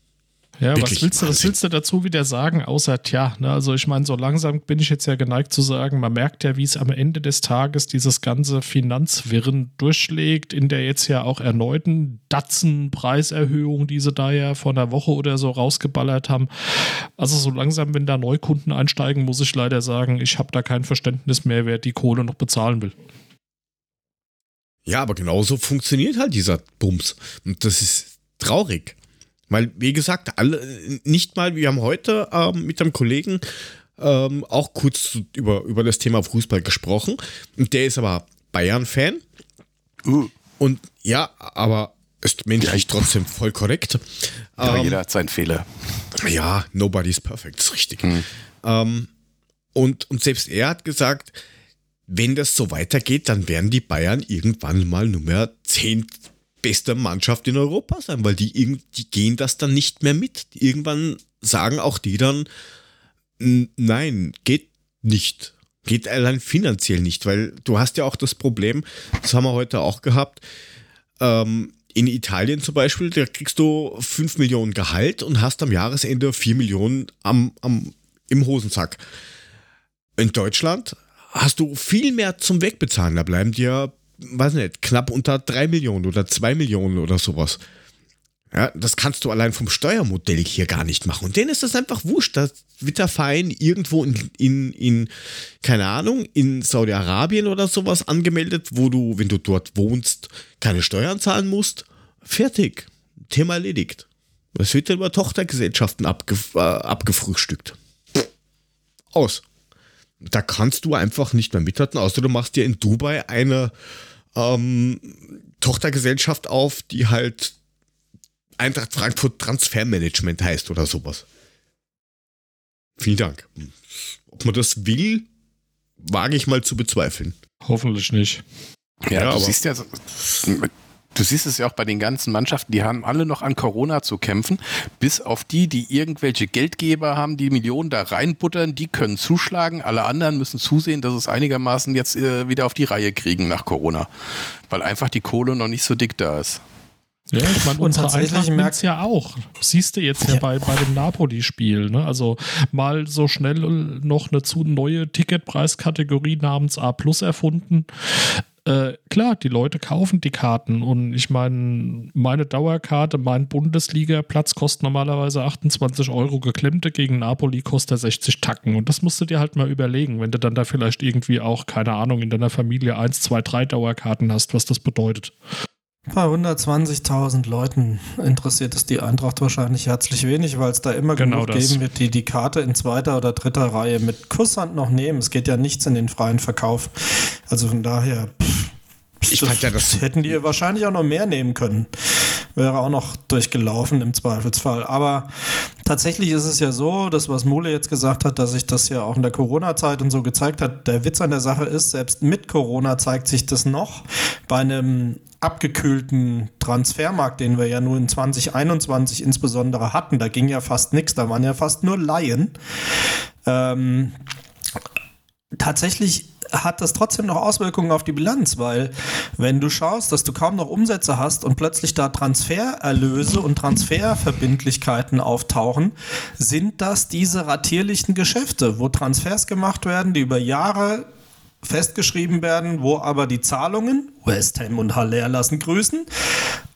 Ja, was willst, du, was willst du dazu wieder sagen, außer, tja, ne, also ich meine, so langsam bin ich jetzt ja geneigt zu sagen, man merkt ja, wie es am Ende des Tages dieses ganze Finanzwirren durchschlägt, in der jetzt ja auch erneuten Datzen-Preiserhöhung, die sie da ja vor einer Woche oder so rausgeballert haben. Also so langsam, wenn da Neukunden einsteigen, muss ich leider sagen, ich habe da kein Verständnis mehr, wer die Kohle noch bezahlen will. Ja, aber genauso funktioniert halt dieser Bums. Und das ist traurig. Weil, wie gesagt, alle, nicht mal, wir haben heute ähm, mit einem Kollegen ähm, auch kurz über, über das Thema Fußball gesprochen. Und der ist aber Bayern-Fan. Uh. Und ja, aber ist menschlich trotzdem voll korrekt. Aber ähm, jeder hat seinen Fehler. Ja, nobody's perfect, ist richtig. Hm. Ähm, und, und selbst er hat gesagt, wenn das so weitergeht, dann werden die Bayern irgendwann mal Nummer 10, beste Mannschaft in Europa sein, weil die, die gehen das dann nicht mehr mit. Irgendwann sagen auch die dann, nein, geht nicht. Geht allein finanziell nicht, weil du hast ja auch das Problem, das haben wir heute auch gehabt, ähm, in Italien zum Beispiel, da kriegst du 5 Millionen Gehalt und hast am Jahresende 4 Millionen am, am, im Hosensack. In Deutschland hast du viel mehr zum Wegbezahlen. Da bleiben dir weiß nicht, knapp unter 3 Millionen oder 2 Millionen oder sowas. Ja, das kannst du allein vom Steuermodell hier gar nicht machen. Und denen ist das einfach wurscht. Da wird der Verein irgendwo in, in, in keine Ahnung, in Saudi-Arabien oder sowas angemeldet, wo du, wenn du dort wohnst, keine Steuern zahlen musst. Fertig. Thema erledigt. Es wird dann über Tochtergesellschaften abgef äh, abgefrühstückt. Aus. Da kannst du einfach nicht mehr mithalten, außer du machst dir in Dubai eine ähm, Tochtergesellschaft auf, die halt Eintracht Frankfurt Transfermanagement heißt oder sowas. Vielen Dank. Ob man das will, wage ich mal zu bezweifeln. Hoffentlich nicht. Ja, ja du siehst ja, Du siehst es ja auch bei den ganzen Mannschaften, die haben alle noch an Corona zu kämpfen, bis auf die, die irgendwelche Geldgeber haben, die Millionen da reinbuttern, die können zuschlagen, alle anderen müssen zusehen, dass es einigermaßen jetzt äh, wieder auf die Reihe kriegen nach Corona, weil einfach die Kohle noch nicht so dick da ist. Ja, ich meine, unsere Eintracht merkt ja auch. Siehst du jetzt ja, ja. bei, bei dem Napoli-Spiel. Ne? Also mal so schnell noch eine zu neue Ticketpreiskategorie namens A Plus erfunden. Äh, klar, die Leute kaufen die Karten und ich meine, meine Dauerkarte, mein Bundesliga-Platz kostet normalerweise 28 Euro geklemmte, gegen Napoli kostet er 60 Tacken und das musst du dir halt mal überlegen, wenn du dann da vielleicht irgendwie auch, keine Ahnung, in deiner Familie 1, 2, 3 Dauerkarten hast, was das bedeutet. Bei 120.000 Leuten interessiert es die Eintracht wahrscheinlich herzlich wenig, weil es da immer genau genug das. geben wird, die die Karte in zweiter oder dritter Reihe mit Kusshand noch nehmen. Es geht ja nichts in den freien Verkauf. Also von daher, pff, ich das, ja, das hätten die wahrscheinlich auch noch mehr nehmen können. Wäre auch noch durchgelaufen im Zweifelsfall. Aber tatsächlich ist es ja so, das, was Mule jetzt gesagt hat, dass sich das ja auch in der Corona-Zeit und so gezeigt hat. Der Witz an der Sache ist, selbst mit Corona zeigt sich das noch bei einem abgekühlten Transfermarkt, den wir ja nur in 2021 insbesondere hatten, da ging ja fast nichts, da waren ja fast nur Laien. Ähm, tatsächlich hat das trotzdem noch Auswirkungen auf die Bilanz, weil wenn du schaust, dass du kaum noch Umsätze hast und plötzlich da Transfererlöse und Transferverbindlichkeiten auftauchen, sind das diese ratierlichen Geschäfte, wo Transfers gemacht werden, die über Jahre festgeschrieben werden, wo aber die Zahlungen, West Ham und Haller lassen grüßen,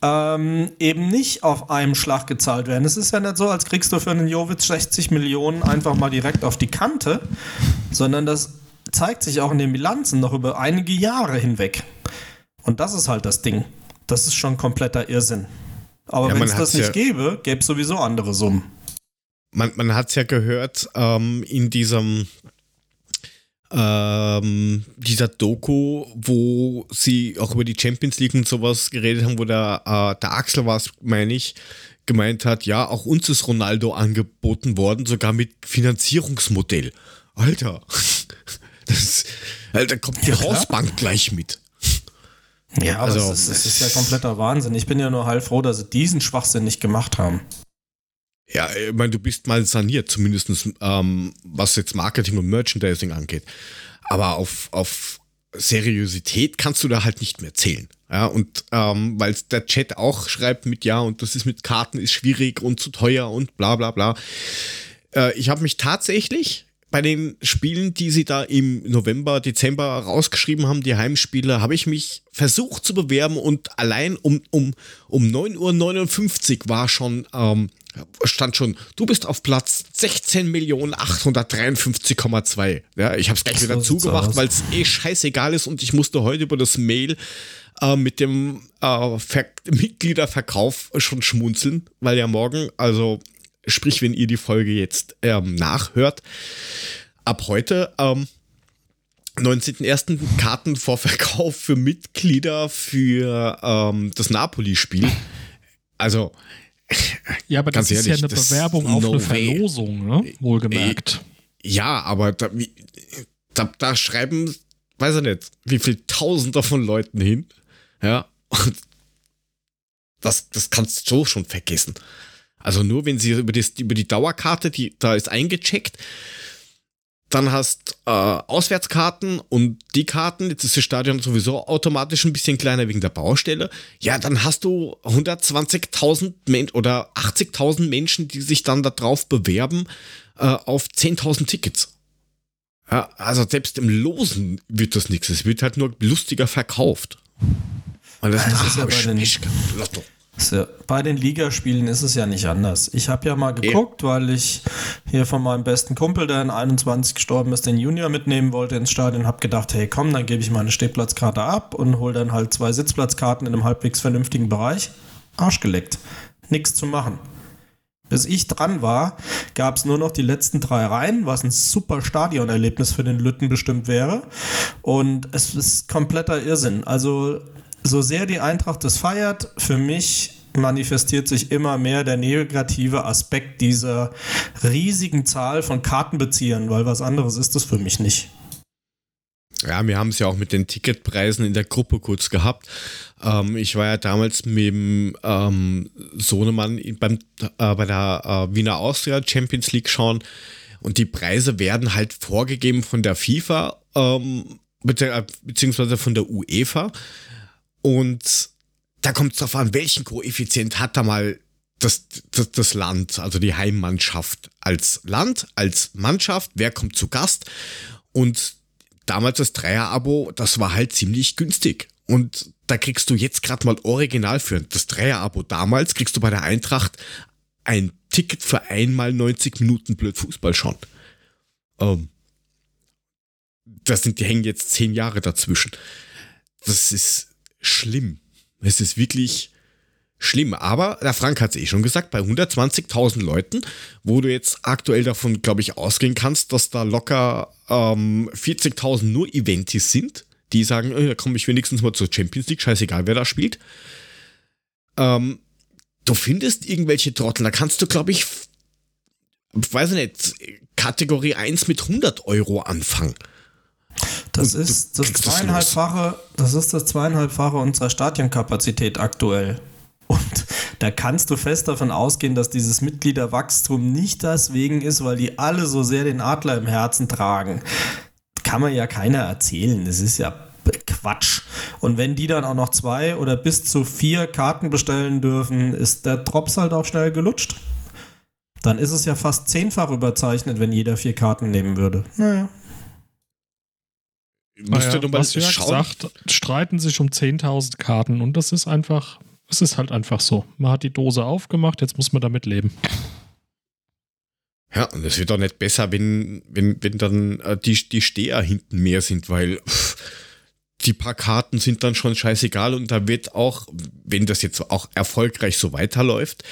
ähm, eben nicht auf einem Schlag gezahlt werden. Es ist ja nicht so, als kriegst du für einen Jovic 60 Millionen einfach mal direkt auf die Kante, sondern das zeigt sich auch in den Bilanzen noch über einige Jahre hinweg. Und das ist halt das Ding. Das ist schon kompletter Irrsinn. Aber ja, wenn es das nicht ja gäbe, gäbe es sowieso andere Summen. Man, man hat es ja gehört ähm, in diesem ähm, dieser Doku, wo sie auch über die Champions League und sowas geredet haben, wo der, äh, der Axel war meine ich, gemeint hat, ja, auch uns ist Ronaldo angeboten worden, sogar mit Finanzierungsmodell. Alter, das, Alter kommt die ja, Hausbank gleich mit. Ja, also, das, ist, das ist ja kompletter Wahnsinn. Ich bin ja nur heilfroh, dass sie diesen Schwachsinn nicht gemacht haben. Ja, ich meine, du bist mal saniert, zumindest ähm, was jetzt Marketing und Merchandising angeht. Aber auf, auf Seriosität kannst du da halt nicht mehr zählen. Ja, und ähm, weil der Chat auch schreibt mit ja, und das ist mit Karten ist schwierig und zu teuer und bla bla bla. Äh, ich habe mich tatsächlich bei den Spielen, die sie da im November, Dezember rausgeschrieben haben, die Heimspiele, habe ich mich versucht zu bewerben und allein um, um, um 9.59 Uhr war schon ähm, stand schon, du bist auf Platz 16.853,2. Ja, ich habe es gleich wieder zugemacht, weil es eh scheißegal ist und ich musste heute über das Mail äh, mit dem äh, Mitgliederverkauf schon schmunzeln, weil ja morgen, also sprich, wenn ihr die Folge jetzt ähm, nachhört, ab heute ähm, 19.01. Kartenvorverkauf für Mitglieder für ähm, das Napoli-Spiel. Also ja, aber das ist ehrlich, ja eine Bewerbung auf no eine Verlosung, ne? wohlgemerkt. Ja, aber da, da, da, schreiben, weiß ich nicht, wie viel Tausender von Leuten hin. Ja, und das, das kannst du schon vergessen. Also nur wenn sie über, das, über die Dauerkarte, die da ist eingecheckt, dann hast äh, Auswärtskarten und die Karten, jetzt ist das Stadion sowieso automatisch ein bisschen kleiner wegen der Baustelle. Ja, dann hast du 120.000 Menschen oder 80.000 Menschen, die sich dann darauf bewerben äh, auf 10.000 Tickets. Ja, also selbst im Losen wird das nichts. Es wird halt nur lustiger verkauft. Und das, das ist ja bei den Lotto. So, bei den Ligaspielen ist es ja nicht anders. Ich habe ja mal geguckt, weil ich hier von meinem besten Kumpel, der in 21 gestorben ist, den Junior mitnehmen wollte ins Stadion, habe gedacht, hey komm, dann gebe ich meine Stehplatzkarte ab und hole dann halt zwei Sitzplatzkarten in einem halbwegs vernünftigen Bereich. Arsch geleckt. Nichts zu machen. Bis ich dran war, gab es nur noch die letzten drei Reihen, was ein super Stadionerlebnis für den Lütten bestimmt wäre. Und es ist kompletter Irrsinn. Also so sehr die Eintracht es feiert, für mich manifestiert sich immer mehr der negative Aspekt dieser riesigen Zahl von Kartenbeziehern, weil was anderes ist das für mich nicht. Ja, wir haben es ja auch mit den Ticketpreisen in der Gruppe kurz gehabt. Ähm, ich war ja damals mit dem ähm, Sohnemann beim, äh, bei der äh, Wiener Austria Champions League schauen und die Preise werden halt vorgegeben von der FIFA ähm, beziehungsweise von der UEFA. Und da kommt es darauf an, welchen Koeffizient hat da mal das, das, das Land, also die Heimmannschaft als Land, als Mannschaft, wer kommt zu Gast. Und damals das Dreier-Abo, das war halt ziemlich günstig. Und da kriegst du jetzt gerade mal original für das Dreier-Abo damals, kriegst du bei der Eintracht ein Ticket für einmal 90 Minuten blöd Fußball schon. Ähm, das sind, die hängen jetzt zehn Jahre dazwischen. Das ist schlimm. Es ist wirklich schlimm. Aber der Frank hat es eh schon gesagt, bei 120.000 Leuten, wo du jetzt aktuell davon, glaube ich, ausgehen kannst, dass da locker ähm, 40.000 nur Eventis sind, die sagen, äh, da komme ich wenigstens mal zur Champions League, scheißegal, wer da spielt. Ähm, du findest irgendwelche Trottel, da kannst du, glaube ich, weiß ich nicht, Kategorie 1 mit 100 Euro anfangen. Das ist das zweieinhalbfache, das ist das zweieinhalbfache unserer Stadionkapazität aktuell. Und da kannst du fest davon ausgehen, dass dieses Mitgliederwachstum nicht deswegen ist, weil die alle so sehr den Adler im Herzen tragen. Kann man ja keiner erzählen. Das ist ja Quatsch. Und wenn die dann auch noch zwei oder bis zu vier Karten bestellen dürfen, ist der Drops halt auch schnell gelutscht. Dann ist es ja fast zehnfach überzeichnet, wenn jeder vier Karten nehmen würde. Naja, Müsste naja, was Jörg schauen. sagt, streiten sich um 10.000 Karten und das ist einfach, es ist halt einfach so. Man hat die Dose aufgemacht, jetzt muss man damit leben. Ja, und es wird auch nicht besser, wenn, wenn, wenn dann äh, die, die Steher hinten mehr sind, weil pff, die paar Karten sind dann schon scheißegal und da wird auch, wenn das jetzt auch erfolgreich so weiterläuft,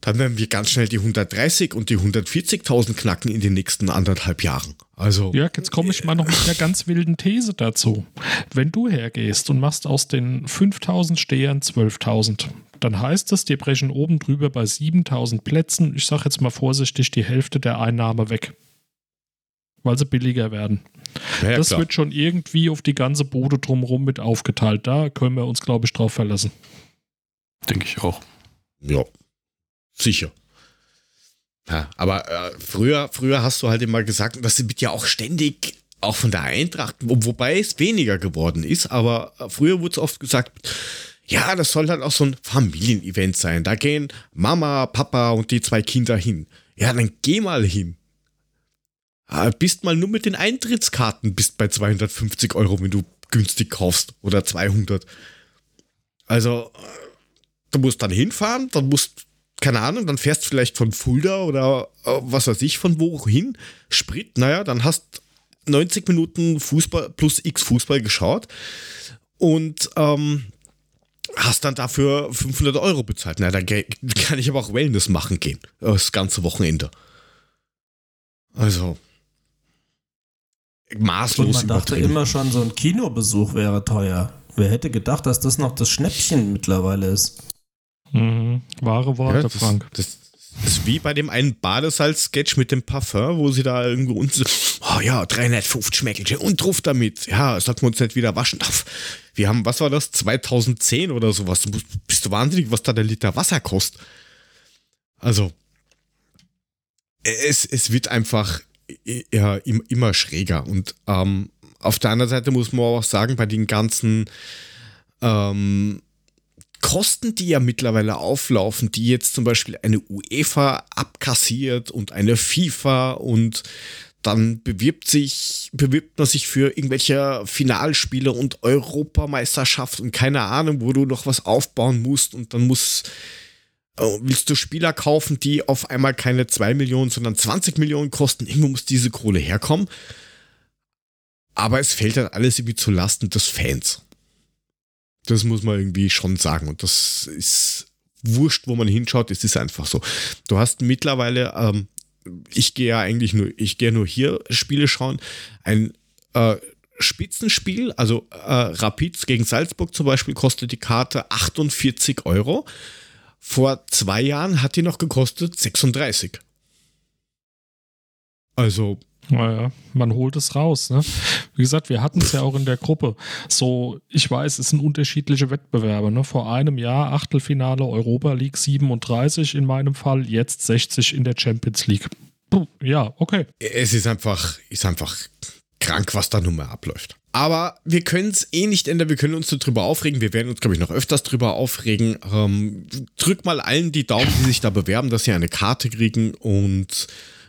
dann werden wir ganz schnell die 130 und die 140.000 knacken in den nächsten anderthalb Jahren. Also. Ja, jetzt komme ich mal noch mit einer ganz wilden These dazu. Wenn du hergehst und machst aus den 5000 Stehern 12.000, dann heißt das, die brechen oben drüber bei 7000 Plätzen, ich sage jetzt mal vorsichtig, die Hälfte der Einnahme weg. Weil sie billiger werden. Ja, das klar. wird schon irgendwie auf die ganze Bude drumherum mit aufgeteilt. Da können wir uns, glaube ich, drauf verlassen. Denke ich auch. Ja, sicher. Ja, aber äh, früher, früher hast du halt immer gesagt, und das wird ja auch ständig, auch von der Eintracht, wo, wobei es weniger geworden ist, aber äh, früher wurde es oft gesagt, ja, das soll halt auch so ein Familienevent sein. Da gehen Mama, Papa und die zwei Kinder hin. Ja, dann geh mal hin. Ah, Bist mal nur mit den Eintrittskarten bist bei 250 Euro, wenn du günstig kaufst oder 200. Also, äh, du musst dann hinfahren, dann musst, keine Ahnung, dann fährst du vielleicht von Fulda oder äh, was weiß ich von wohin, Sprit, naja, dann hast 90 Minuten Fußball plus X Fußball geschaut und ähm, hast dann dafür 500 Euro bezahlt. Na, dann kann ich aber auch Wellness machen gehen, äh, das ganze Wochenende. Also, Und maßlos man dachte immer schon, so ein Kinobesuch wäre teuer. Wer hätte gedacht, dass das noch das Schnäppchen mittlerweile ist? Mhm. Wahre Worte, Ja, das, Frank. Das, das ist wie bei dem einen Badesalz-Sketch mit dem Parfum, wo sie da irgendwo unten, oh ja, 350 Schmäckelchen und drauf damit. Ja, sollten wir uns nicht wieder waschen. Ach, Wir haben, was war das, 2010 oder sowas. Du bist du wahnsinnig, was da der Liter Wasser kostet. Also, es, es wird einfach ja, im- immer schräger. Und ähm, auf der anderen Seite muss man auch sagen, bei den ganzen ähm, Kosten, die ja mittlerweile auflaufen, die jetzt zum Beispiel eine UEFA abkassiert und eine FIFA und dann bewirbt sich, bewirbt man sich für irgendwelche Finalspiele und Europameisterschaft und keine Ahnung, wo du noch was aufbauen musst und dann muss, äh, willst du Spieler kaufen, die auf einmal keine 2 Millionen, sondern 20 Millionen kosten, irgendwo muss diese Kohle herkommen. Aber es fällt dann alles irgendwie zu Lasten des Fans. Das muss man irgendwie schon sagen. Und das ist wurscht, wo man hinschaut. Es ist einfach so. Du hast mittlerweile, ähm, ich gehe ja eigentlich nur, ich gehe nur hier Spiele schauen. Ein äh, Spitzenspiel, also äh, Rapid gegen Salzburg zum Beispiel, kostet die Karte 48 Euro. Vor zwei Jahren hat die noch gekostet 36. Also, Naja, man holt es raus. Ne? Wie gesagt, wir hatten es ja auch in der Gruppe. So, ich weiß, es sind unterschiedliche Wettbewerbe. Ne? Vor einem Jahr Achtelfinale Europa League 37 in meinem Fall, jetzt 60 in der Champions League. Puh, ja, okay. es ist einfach, ist einfach krank, was da nun mal abläuft. Aber wir können es eh nicht ändern, wir können uns nur drüber aufregen. Wir werden uns, glaube ich, noch öfters drüber aufregen. Ähm, drück mal allen die Daumen, die sich da bewerben, dass sie eine Karte kriegen und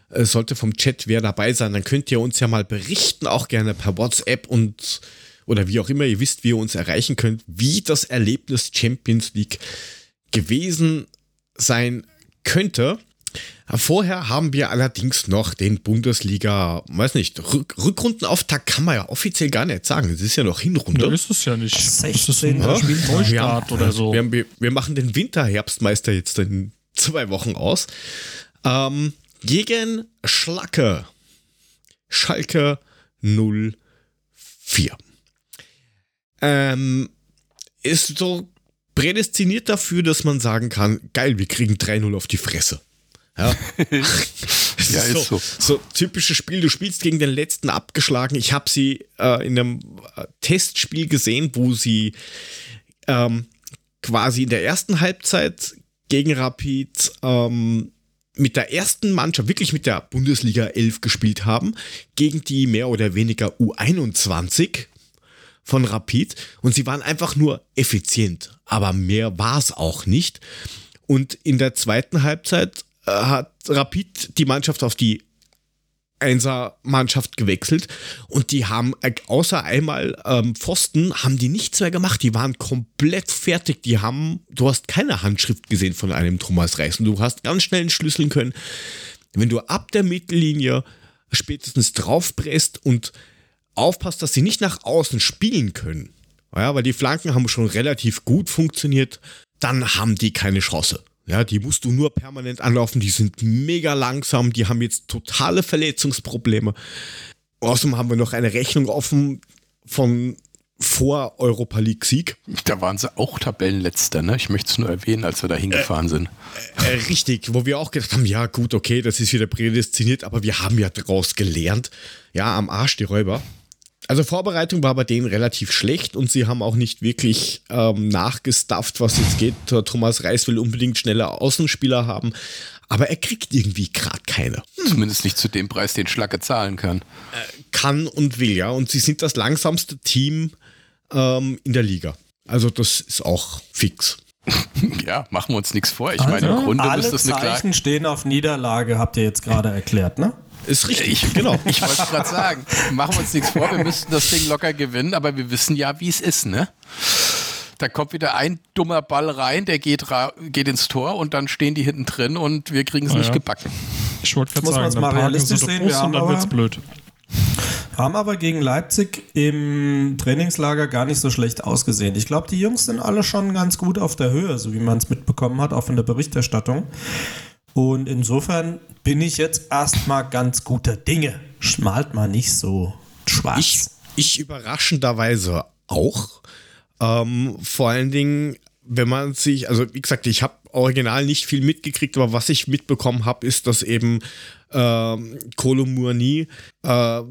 es sollte vom Chat wer dabei sein, dann könnt ihr uns ja mal berichten, auch gerne per WhatsApp und oder wie auch immer, ihr wisst, wie ihr uns erreichen könnt, wie das Erlebnis Champions League gewesen sein könnte. Vorher haben wir allerdings noch den Bundesliga, weiß nicht, Rück Rückrundenauftakt kann man ja offiziell gar nicht sagen. Es ist ja noch Hinrunde. Da ist es ja nicht. Das ist 16. ein Spiel. Wir, Neustart haben, oder so. wir, haben, wir, wir machen den Winterherbstmeister jetzt in zwei Wochen aus. Ähm, gegen Schlacke. Schalke 04. Ähm, ist so prädestiniert dafür, dass man sagen kann, geil, wir kriegen 3-0 auf die Fresse. Ja, Es Ja, ist so, so. so typisches Spiel. Du spielst gegen den letzten abgeschlagen. Ich habe sie äh, in einem äh, Testspiel gesehen, wo sie ähm, quasi in der ersten Halbzeit gegen Rapid ähm, mit der ersten Mannschaft, wirklich mit der Bundesliga 11 gespielt haben, gegen die mehr oder weniger U21 von Rapid. Und sie waren einfach nur effizient, aber mehr war es auch nicht. Und in der zweiten Halbzeit äh, hat Rapid die Mannschaft auf die Einser-Mannschaft gewechselt und die haben äh, außer einmal ähm, Pfosten haben die nichts mehr gemacht. Die waren komplett fertig. Die haben, du hast keine Handschrift gesehen von einem Thomas Reis und du hast ganz schnell entschlüsseln können, wenn du ab der Mittellinie spätestens draufpresst und aufpasst, dass sie nicht nach außen spielen können, ja, weil die Flanken haben schon relativ gut funktioniert, dann haben die keine Chance. Ja, die musst du nur permanent anlaufen. Die sind mega langsam. Die haben jetzt totale Verletzungsprobleme. Außerdem haben wir noch eine Rechnung offen von vor Europa League Sieg. Da waren sie auch Tabellenletzter, ne? Ich möchte es nur erwähnen, als wir da hingefahren äh, sind. Äh, richtig, wo wir auch gedacht haben, ja gut, okay, das ist wieder prädestiniert, aber wir haben ja daraus gelernt. Ja, am Arsch die Räuber. Also Vorbereitung war bei denen relativ schlecht und sie haben auch nicht wirklich ähm, nachgestafft, was jetzt geht. Thomas Reis will unbedingt schnelle Außenspieler haben, aber er kriegt irgendwie gerade keine. Hm. Zumindest nicht zu dem Preis, den Schlacke zahlen kann. Äh, kann und will, ja. Und sie sind das langsamste Team ähm, in der Liga. Also das ist auch fix. ja, machen wir uns nichts vor. Ich also, meine, im Grunde alle ist das eine Zeichen stehen auf Niederlage, habt ihr jetzt gerade erklärt, ne? Ist richtig, ich, genau. Ich wollte gerade sagen, machen wir uns nichts vor, wir müssten das Ding locker gewinnen, aber wir wissen ja, wie es ist, ne? Da kommt wieder ein dummer Ball rein, der geht, geht ins Tor und dann stehen die hinten drin und wir kriegen es ja. nicht gebacken. Ich wollte gerade sagen, dann mal realistisch sehen, wir haben dann wird's blöd. Haben aber gegen Leipzig im Trainingslager gar nicht so schlecht ausgesehen. Ich glaube, die Jungs sind alle schon ganz gut auf der Höhe, so wie man es mitbekommen hat, auch von der Berichterstattung. Und insofern bin ich jetzt erstmal ganz guter Dinge. Schmalt mal nicht so schwarz. Ich, ich überraschenderweise auch. Ähm, vor allen Dingen, wenn man sich, also wie gesagt, ich habe original nicht viel mitgekriegt, aber was ich mitbekommen habe, ist, dass eben ähm, Kolomurni äh,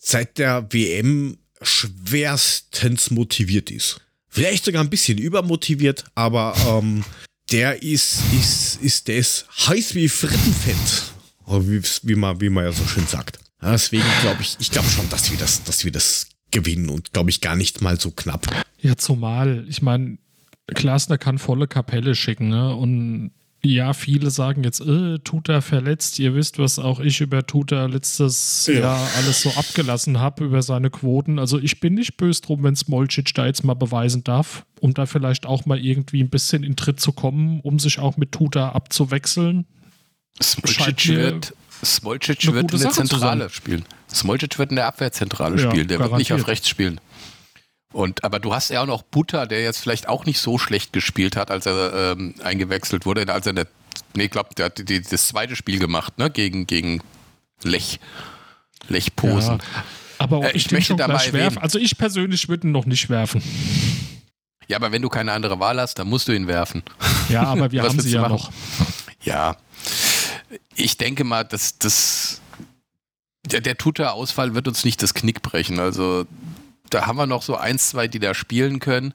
seit der WM schwerstens motiviert ist. Vielleicht sogar ein bisschen übermotiviert, aber ähm, der ist, ist, ist das heiß wie Frittenfett. Wie, wie, man, wie man ja so schön sagt. deswegen glaube ich, ich glaube schon, dass wir das, dass wir das gewinnen und glaube ich gar nicht mal so knapp. Ja, zumal, ich meine, Glasner kann volle Kapelle schicken, ne? Und ja, viele sagen jetzt, äh, Tuta verletzt. Ihr wisst, was auch ich über Tuta letztes ja. Jahr alles so abgelassen habe, über seine Quoten. Also ich bin nicht böse drum, wenn Smolcic da jetzt mal beweisen darf, um da vielleicht auch mal irgendwie ein bisschen in Tritt zu kommen, um sich auch mit Tuta abzuwechseln. Smolcic wird, Smolcic wird in der Zentrale spielen. Smolcic wird in der Abwehrzentrale ja, spielen. Der garantiert. wird nicht auf rechts spielen. Und, aber du hast ja auch noch Butter, der jetzt vielleicht auch nicht so schlecht gespielt hat, als er ähm, eingewechselt wurde. Als er der, nee, ich glaube, der hat die, das zweite Spiel gemacht, ne, gegen, gegen Lech. Lech Posen. Ja, aber äh, ich möchte dabei werfen. Also ich persönlich würde ihn noch nicht werfen. Ja, aber wenn du keine andere Wahl hast, dann musst du ihn werfen. Ja, aber wir haben sie ja machen? noch. Ja. Ich denke mal, dass das der, der Tutor-Ausfall wird uns nicht das Knick brechen. Also da haben wir noch so eins, zwei, die da spielen können.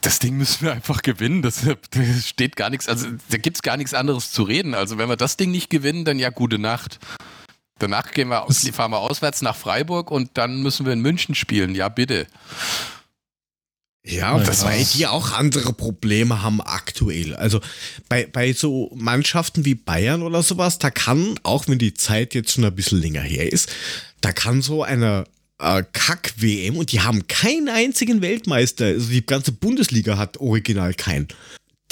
Das Ding müssen wir einfach gewinnen. Das, das steht gar nichts, also da gibt es gar nichts anderes zu reden. Also wenn wir das Ding nicht gewinnen, dann ja, gute Nacht. Danach gehen wir, fahren wir auswärts nach Freiburg und dann müssen wir in München spielen. Ja, bitte. Ja, das weil die auch andere Probleme haben aktuell. Also bei, bei so Mannschaften wie Bayern oder sowas, da kann, auch wenn die Zeit jetzt schon ein bisschen länger her ist, da kann so eine äh, Kack-WM und die haben keinen einzigen Weltmeister. Also die ganze Bundesliga hat original keinen.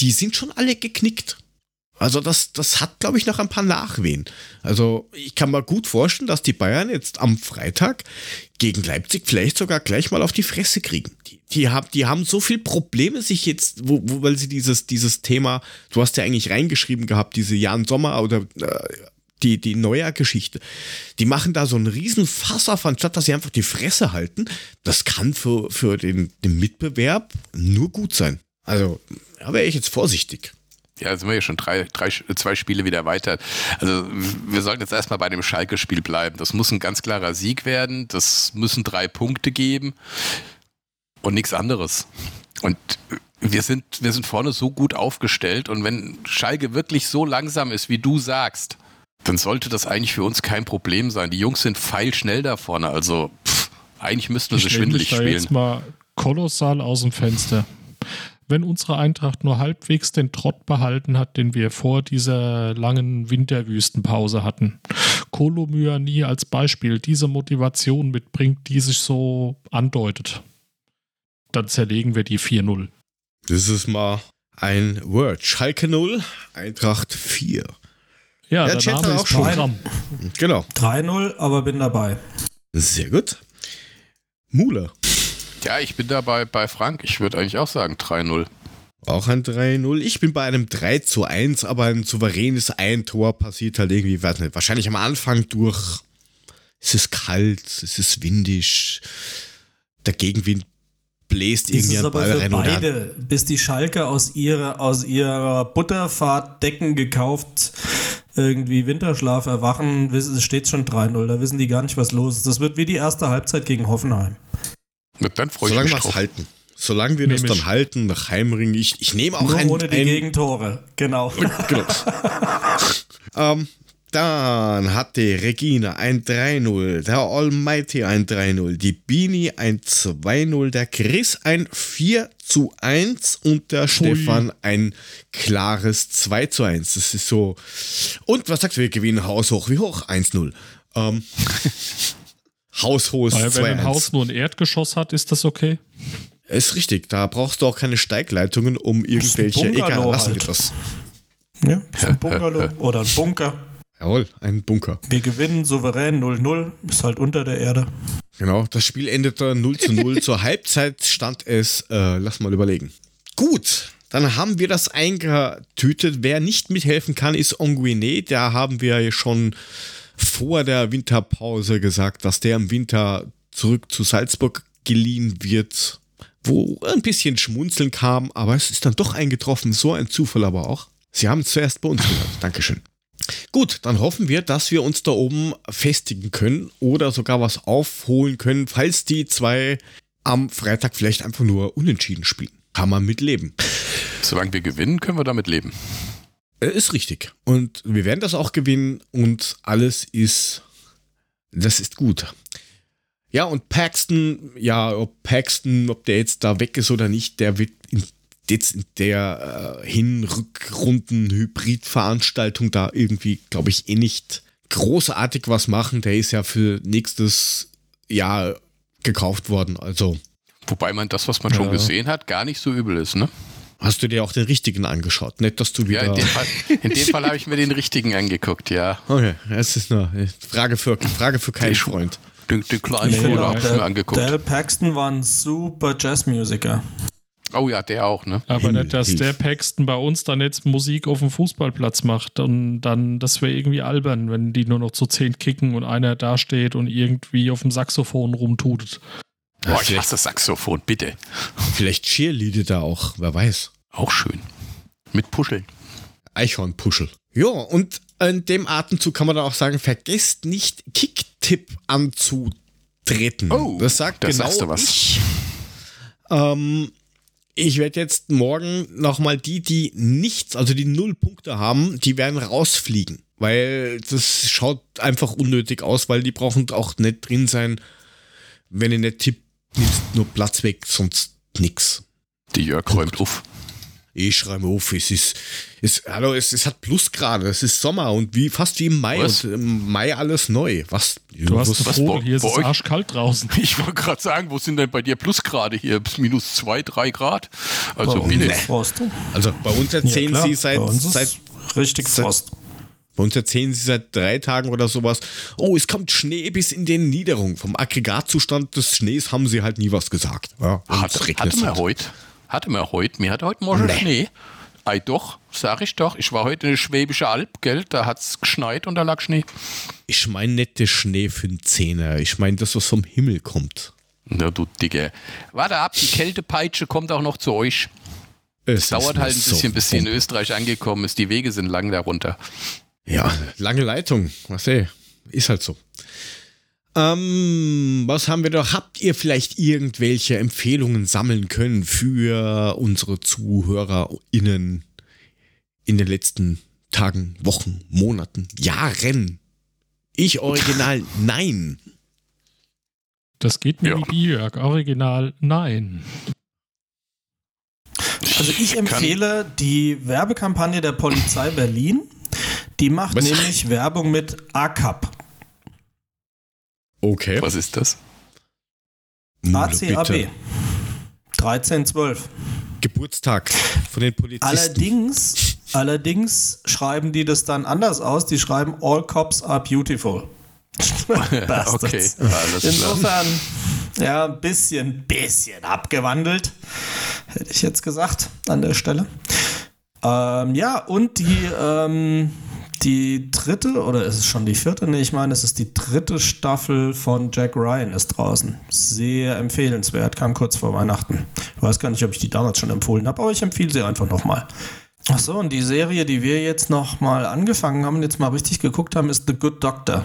Die sind schon alle geknickt. Also das, das hat, glaube ich, noch ein paar Nachwehen. Also ich kann mir gut vorstellen, dass die Bayern jetzt am Freitag gegen Leipzig vielleicht sogar gleich mal auf die Fresse kriegen. Die, die, haben, die haben so viel Probleme sich jetzt, wo, wo, weil sie dieses, dieses Thema, du hast ja eigentlich reingeschrieben gehabt, diese Jan Sommer oder äh, die, die Neuer-Geschichte. Die machen da so einen riesen Fass auf, anstatt dass sie einfach die Fresse halten. Das kann für, für den, den Mitbewerb nur gut sein. Also, da wäre ich jetzt vorsichtig. Ja, sind wir ja schon drei, drei, zwei Spiele wieder weiter. Also wir sollten jetzt erstmal bei dem Schalke-Spiel bleiben. Das muss ein ganz klarer Sieg werden. Das müssen drei Punkte geben und nichts anderes. Und wir sind, wir sind vorne so gut aufgestellt und wenn Schalke wirklich so langsam ist, wie du sagst, dann sollte das eigentlich für uns kein Problem sein. Die Jungs sind feilschnell da vorne, also pff, eigentlich müssten wir sie schwindelig spielen. jetzt mal kolossal aus dem Fenster. Wenn unsere Eintracht nur halbwegs den Trott behalten hat, den wir vor dieser langen Winterwüstenpause hatten, Kolomyani als Beispiel diese Motivation mitbringt, die sich so andeutet, dann zerlegen wir die 4-0. Das ist mal ein Word. Schalke 0, Eintracht 4. Ja, der, der Name ist auch schon. Genau. 3-0, aber bin dabei. Sehr gut. Mule. Ja, ich bin dabei bei Frank. Ich würde eigentlich auch sagen 3-0. Auch ein 3-0. Ich bin bei einem 3 zu 1, aber ein souveränes Ein-Tor passiert halt irgendwie, weiß nicht, wahrscheinlich am Anfang durch, es ist kalt, es ist windig, der Gegenwind bläst irgendwie ein Ball rein. Beide, bis die Schalke aus ihrer, aus ihrer Butterfahrt Decken gekauft irgendwie Winterschlaf erwachen, es steht schon 3-0, da wissen die gar nicht, was los ist. Das wird wie die erste Halbzeit gegen Hoffenheim. Dann freue ich Solange wir es halten. Solange wir das dann halten, nach Heimring, ich, ich nehme auch Nur ein, ohne die ein, Gegentore, genau. genau. ähm, dann hatte Regina ein 3-0, der Almighty ein 3-0, die Bini ein 2-0, der Chris ein 4 zu 1 und der Ui. Stefan ein klares 2 zu 1. Das ist so. Und was sagst du, wir gewinnen haushoch? Wie hoch? 1-0. Ähm, haushohes 2 1 Wenn ein Haus nur ein Erdgeschoss hat, ist das okay? Ist richtig, da brauchst du auch keine Steigleitungen, um irgendwelche. Egal, lassen wir das. Ja, ein Bungalow oder ein Bunker. Jawohl, ein Bunker. Wir gewinnen souverän 0-0, ist halt unter der Erde. Genau, das Spiel endete 0 zu 0. Zur Halbzeit stand es, äh, lass mal überlegen. Gut, dann haben wir das eingetütet. Wer nicht mithelfen kann, ist Onguine. Da haben wir schon vor der Winterpause gesagt, dass der im Winter zurück zu Salzburg geliehen wird wo ein bisschen Schmunzeln kam, aber es ist dann doch eingetroffen. So ein Zufall aber auch. Sie haben es zuerst bei uns gehört. Dankeschön. Gut, dann hoffen wir, dass wir uns da oben festigen können oder sogar was aufholen können, falls die zwei am Freitag vielleicht einfach nur unentschieden spielen. Kann man mitleben. Solange wir gewinnen, können wir damit leben. Äh, ist richtig. Und wir werden das auch gewinnen und alles ist, das ist gut. Ja, und Paxton, ja, ob Paxton, ob der jetzt da weg ist oder nicht, der wird in, der äh, Hin-Rückrunden-Hybrid-Veranstaltung da irgendwie, glaube ich, eh nicht großartig was machen. Der ist ja für nächstes Jahr gekauft worden, also. Wobei man das, was man ja. schon gesehen hat, gar nicht so übel ist, ne? Hast du dir auch den richtigen angeschaut? Nicht, dass du wieder. Ja, in dem Fall, Fall habe ich mir den richtigen angeguckt, ja. Okay, es ist eine Frage für, Frage für keinen Freund. Den, den kleinen Bruder habe ich mir angeguckt. Dale Paxton war ein super Jazzmusiker. Oh ja, der auch, ne? Aber nicht, dass der Paxton bei uns dann jetzt Musik auf dem Fußballplatz macht und dann, das wäre irgendwie albern, wenn die nur noch zu zehn kicken und einer dasteht und irgendwie auf dem Saxophon rumtutet. Boah, ich hasse das Saxophon, bitte. Vielleicht Cheerleader da auch, wer weiß. Auch schön. Mit Puscheln. Eichhornpuschel. Ja, und in dem Atemzug kann man dann auch sagen, vergesst nicht Kicktipp anzutreten. Oh, das sagt das genau was. ich. Ähm, ich werde jetzt morgen nochmal die, die nichts, also die null Punkte haben, die werden rausfliegen. Weil das schaut einfach unnötig aus, weil die brauchen auch nicht drin sein, wenn ihr nicht tippt, nimmst nur Platz weg, sonst nix. Die Jörg räumt auf. Ich schreibe auf, es ist, es, hallo, es, es hat Plusgrade, es ist Sommer und wie fast wie im Mai was? und im Mai alles neu. Was? Du hast was, Vogel, hier ist es arschkalt draußen. Ich wollte gerade sagen, wo sind denn bei dir Plusgrade hier? Bis minus zwei, drei Grad? Also bei. Frost. Also bei uns erzählen ja, sie seit, seit richtig seit, Frost. Bei uns erzählen sie seit drei Tagen oder sowas, oh, es kommt Schnee bis in den Niederungen. Vom Aggregatzustand des Schnees haben sie halt nie was gesagt. Ja, hat, hatte wir heute hatte mir heute, mir hat heute Morgen nee. Schnee. Ei doch, sag ich doch. Ich war heute in der Schwäbische Alb, gell? Da hat es geschneit und da lag Schnee. Ich meine nicht der Schnee für einen Zehner. Ich meine das, was vom Himmel kommt. Na du Dicke. Warte ab, die Kältepeitsche kommt auch noch zu euch. Es dauert halt ein bisschen, so bis sie in Österreich angekommen ist. Die Wege sind lang darunter. Ja, lange Leitung. Was ey, ist halt so. Ähm, was haben wir da? Habt ihr vielleicht irgendwelche Empfehlungen sammeln können für unsere ZuhörerInnen in den letzten Tagen, Wochen, Monaten, Jahren? Ich original nein. Das geht mir ja. wie Jörg. Original nein. Also ich empfehle die Werbekampagne der Polizei Berlin. Die macht Was? nämlich Werbung mit ACAP. Okay. Was ist das? ACAB. 1312. Geburtstag von den Polizisten. Allerdings, allerdings schreiben die das dann anders aus. Die schreiben All Cops are beautiful. okay, Insofern, ja, ein bisschen, bisschen abgewandelt. hätte ich jetzt gesagt an der Stelle. Ähm, ja, und die, ähm, die dritte, oder ist es schon die vierte? Nee, ich meine, es ist die dritte Staffel von Jack Ryan ist draußen. Sehr empfehlenswert, kam kurz vor Weihnachten. Ich weiß gar nicht, ob ich die damals schon empfohlen habe, aber ich empfehle sie einfach nochmal. Achso, und die Serie, die wir jetzt nochmal angefangen haben und jetzt mal richtig geguckt haben, ist The Good Doctor.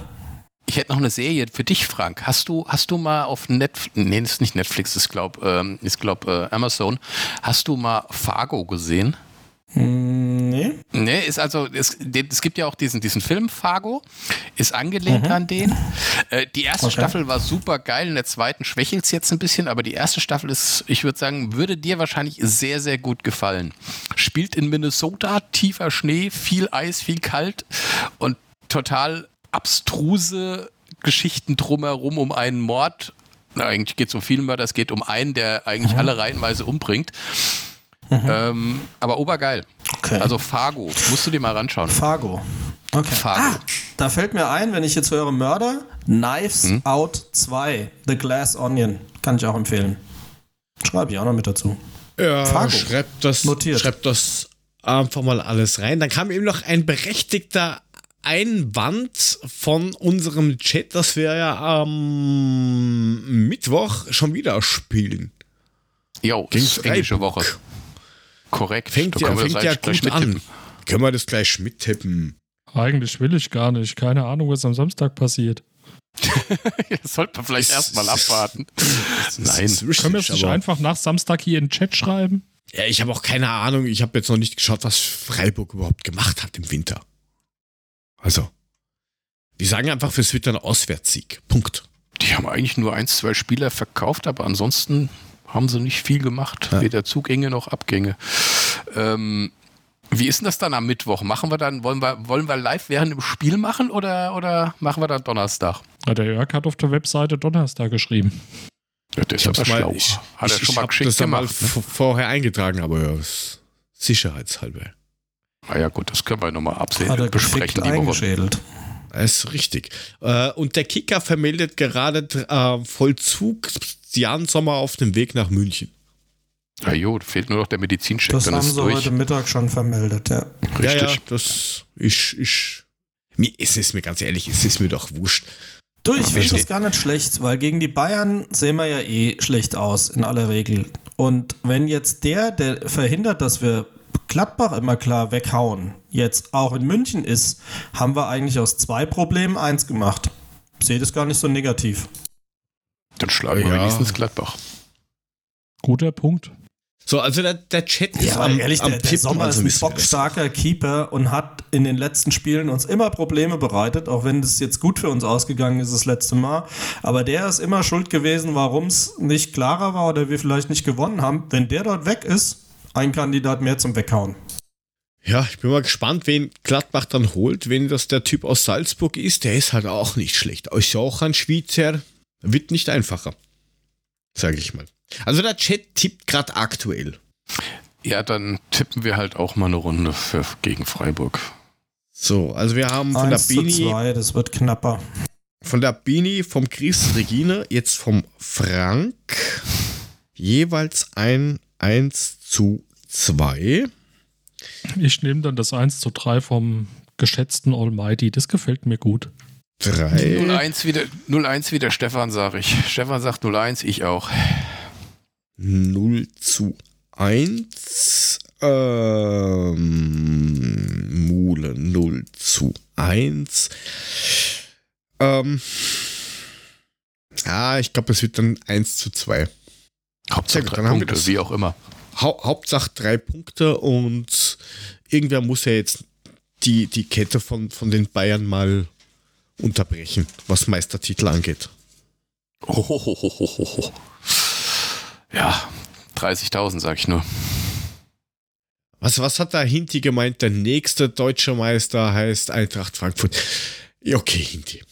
Ich hätte noch eine Serie für dich, Frank. Hast du, hast du mal auf Netflix, nee, ist nicht Netflix, ist glaub, ähm, glaub äh, Amazon. Hast du mal Fargo gesehen? Hm, nee. Nee, ist also, es, es gibt ja auch diesen, diesen Film Fargo, ist angelehnt Mhm. an den. Äh, die erste Okay. Staffel war super geil, in der zweiten schwächelt es jetzt ein bisschen, aber die erste Staffel ist, ich würde sagen, würde dir wahrscheinlich sehr, sehr gut gefallen. Spielt in Minnesota, tiefer Schnee, viel Eis, viel kalt und total abstruse Geschichten drumherum um einen Mord. Na, eigentlich geht es um viele Mörder, es geht um einen, der eigentlich Mhm. alle reihenweise umbringt. Ähm, aber obergeil. Okay. Also Fargo, musst du dir mal ranschauen. Fargo. Okay. Fargo. Ah, da fällt mir ein, wenn ich jetzt höre Mörder, Knives Hm? Out 2, The Glass Onion. Kann ich auch empfehlen. Schreibe ich auch noch mit dazu. Ja, Fargo. schreibt das, Notiert. schreibt das einfach mal alles rein. Dann kam eben noch ein berechtigter Einwand von unserem Chat, dass wir ja am Mittwoch schon wieder spielen. Jo, Gegen ist englische. Woche. Korrekt. Fängt ja, fängt ja gleich gut an. Können wir das gleich mittippen? Eigentlich will ich gar nicht. Keine Ahnung, was am Samstag passiert. Das sollte man vielleicht erstmal abwarten. Nein. richtig, Können wir es nicht einfach nach Samstag hier in den Chat schreiben? Ja, ich habe auch keine Ahnung. Ich habe jetzt noch nicht geschaut, was Freiburg überhaupt gemacht hat im Winter. Also, wir sagen einfach, es wird ein Auswärtssieg. Punkt. Die haben eigentlich nur ein, zwei Spieler verkauft, aber ansonsten haben sie nicht viel gemacht. Ja. Weder Zugänge noch Abgänge. Ähm, wie ist denn das dann am Mittwoch? Machen wir dann, wollen wir, wollen wir live während dem Spiel machen oder, oder machen wir dann Donnerstag? Ja, der Jörg hat auf der Webseite Donnerstag geschrieben. Ja, das Ich hab's aber schlau. ich, Hat er schon ich mal geschickt das mal gemacht. ne? vorher eingetragen, aber ja, ist sicherheitshalber. Ah ja gut, das können wir nochmal absehen, Hat er besprechen die Woche. eingeschädelt. Das ist richtig. Äh, und der Kicker vermeldet gerade äh, Vollzug Jan Sommer auf dem Weg nach München. Ja jo, fehlt nur noch der Medizincheck, Das dann haben ist sie durch. heute Mittag schon vermeldet, ja. Richtig. Ja, ja, das ist, ist mir, es ist mir ganz ehrlich, es ist mir doch wurscht. Du, ich finde Richtig. das gar nicht schlecht, weil gegen die Bayern sehen wir ja eh schlecht aus, in aller Regel. Und wenn jetzt der, der verhindert, dass wir Gladbach immer klar weghauen, jetzt auch in München ist, haben wir eigentlich aus zwei Problemen eins gemacht. Sehe das gar nicht so negativ. Dann schlagen wir Ja. wenigstens Gladbach. Guter Punkt. So, also der, der Chat ist Ja, am, aber ehrlich, am der, der Sommer also ist ein wir bockstarker Keeper und hat in den letzten Spielen uns immer Probleme bereitet, auch wenn das jetzt gut für uns ausgegangen ist das letzte Mal. Aber der ist immer schuld gewesen, warum es nicht klarer war oder wir vielleicht nicht gewonnen haben. Wenn der dort weg ist, ein Kandidat mehr zum Weghauen. Ja, ich bin mal gespannt, wen Gladbach dann holt. Wenn das der Typ aus Salzburg ist, der ist halt auch nicht schlecht. Ist ja auch ein Schweizer. Wird nicht einfacher. Sage ich mal. Also der Chat tippt gerade aktuell. Ja, dann tippen wir halt auch mal eine Runde für, gegen Freiburg. So, also wir haben von der 1 zu Bini, 2, das wird knapper. von der Bini, vom Chris Regine, jetzt vom Frank jeweils ein 1 zu 2. Ich nehme dann das 1 zu 3 vom geschätzten Almighty. Das gefällt mir gut. 3. 0-1 wieder, 0-1 wieder Stefan, sage ich. Stefan sagt 0-1, ich auch. 0 zu 1. Ähm, Mule 0 zu 1. Ähm, ja, ich glaube, es wird dann 1 zu 2. Hauptsache gut, drei Punkte, wie auch immer. Hau Hauptsache drei Punkte und irgendwer muss ja jetzt die, die Kette von, von den Bayern mal unterbrechen, was Meistertitel angeht. Hohohohoho. Ja, 30.000 sag ich nur. Was, was hat da Hinti gemeint? Der nächste deutsche Meister heißt Eintracht Frankfurt. Okay, Hinti.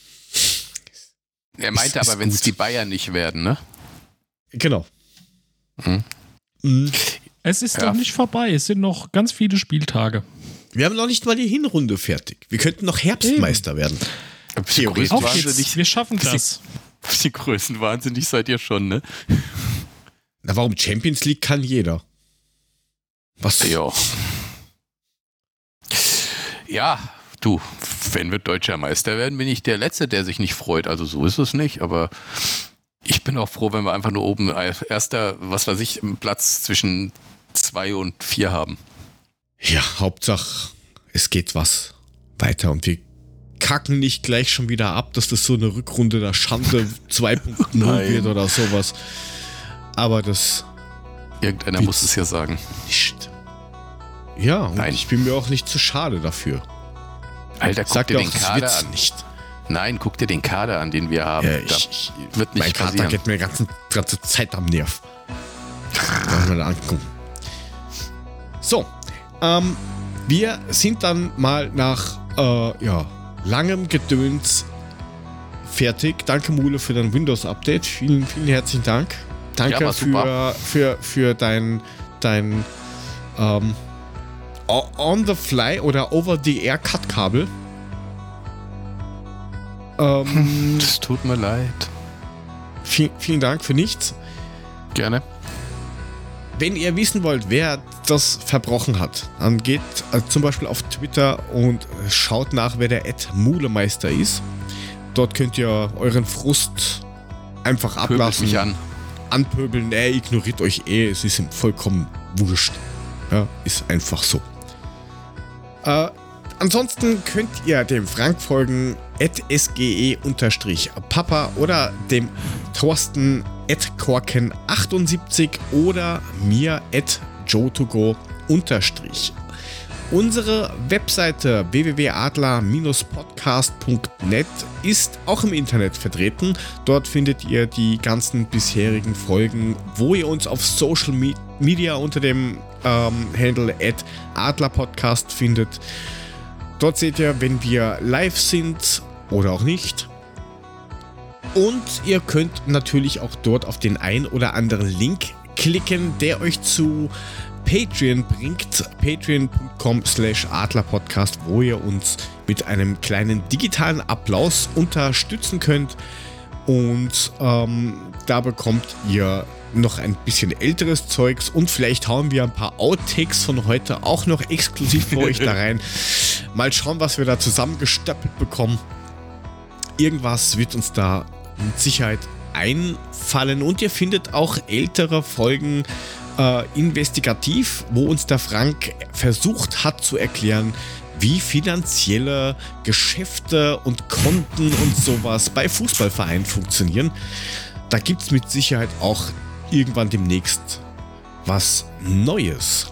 Er meinte Ist- aber, wenn es die Bayern nicht werden, ne? Genau. Hm. Mhm. Es ist Ja. doch nicht vorbei. Es sind noch ganz viele Spieltage. Wir haben noch nicht mal die Hinrunde fertig. Wir könnten noch Herbstmeister werden. Theoretisch. Auf größenwahnsinnig, geht's. Wir schaffen das. bisschen größenwahnsinnig seid ihr schon, ne? Na, warum Champions League kann jeder? Was? Ja. Ja, du, wenn wir deutscher Meister werden, bin ich der Letzte, der sich nicht freut. Also so ist es nicht, aber ich bin auch froh, wenn wir einfach nur oben erster, was weiß ich, Platz zwischen zwei und vier haben. Ja, Hauptsache, es geht was weiter und wir kacken nicht gleich schon wieder ab, dass das so eine Rückrunde der Schande 2.0 wird oder sowas. Aber das. Irgendeiner muss es ja sagen. Nicht. Ja, und Nein. ich bin mir auch nicht zu schade dafür. Alter, guck Sag dir den Kader an. Nicht. Nein, guck dir den Kader an, den wir haben. Ja, ich, ich, wird nicht mein passieren. Kader geht mir die ganze, ganze Zeit am Nerv. mal angucken. So, ähm, wir sind dann mal nach äh, ja, langem Gedöns fertig. Danke, Mule, für dein Windows-Update. Vielen, vielen herzlichen Dank. Danke ja, für, für, für dein, dein ähm, on the fly oder over the air Cut Kabel. Ähm, das tut mir leid. Viel, vielen Dank für nichts. Gerne. Wenn ihr wissen wollt, wer das verbrochen hat, dann geht äh, zum Beispiel auf Twitter und schaut nach, wer der Ed Mulemeister ist. Dort könnt ihr euren Frust einfach Pöbelt ablassen. Mich an. Anpöbeln, er ignoriert euch eh, es ist ihm vollkommen wurscht. Ja, ist einfach so. Äh, ansonsten könnt ihr dem Frank folgen, sge-papa oder dem Thorsten korken78 oder mir joe2go unterstrich. Unsere Webseite www.adler-podcast.net ist auch im Internet vertreten. Dort findet ihr die ganzen bisherigen Folgen, wo ihr uns auf Social Media unter dem ähm, Handle adlerpodcast findet. Dort seht ihr, wenn wir live sind oder auch nicht. Und ihr könnt natürlich auch dort auf den ein oder anderen Link klicken, der euch zu Patreon bringt. Patreon.com slash Adlerpodcast, wo ihr uns mit einem kleinen digitalen Applaus unterstützen könnt. Und ähm, da bekommt ihr noch ein bisschen älteres Zeugs und vielleicht hauen wir ein paar Outtakes von heute auch noch exklusiv für euch da rein. Mal schauen, was wir da zusammengestapelt bekommen. Irgendwas wird uns da mit Sicherheit einfallen und ihr findet auch ältere Folgen äh, investigativ, wo uns der Frank versucht hat zu erklären, wie finanzielle Geschäfte und Konten und sowas bei Fußballvereinen funktionieren. Da gibt es mit Sicherheit auch irgendwann demnächst was Neues.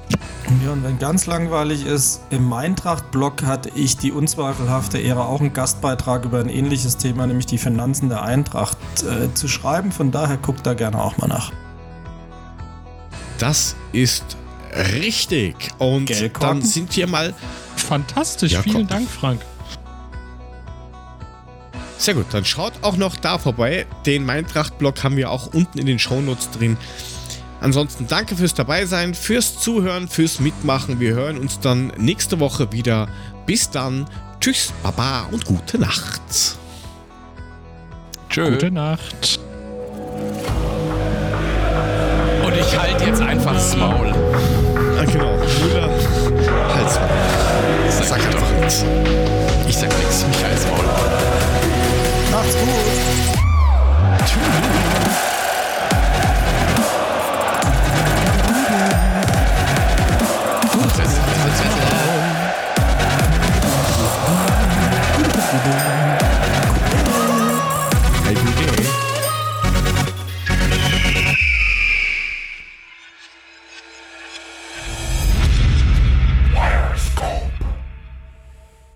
Ja, und wenn ganz langweilig ist, im Eintracht-Blog hatte ich die unzweifelhafte Ehre, auch einen Gastbeitrag über ein ähnliches Thema, nämlich die Finanzen der Eintracht, äh, zu schreiben. Von daher guckt da gerne auch mal nach. Das ist richtig. Und dann sind wir mal. Fantastisch, ja, vielen Dank, Frank. Sehr gut, dann schaut auch noch da vorbei. Den Minecraft-Blog haben wir auch unten in den Shownotes drin. Ansonsten danke fürs Dabeisein, fürs Zuhören, fürs Mitmachen. Wir hören uns dann nächste Woche wieder. Bis dann. Tschüss, Baba und gute Nacht. Tschö. Gute Nacht. Und ich halte jetzt einfach das Maul. Ah, genau. Müller, halt's Maul. Sag, sag doch nichts. Ich sag nichts, mich halt's Maul. Macht's gut. Tschüss.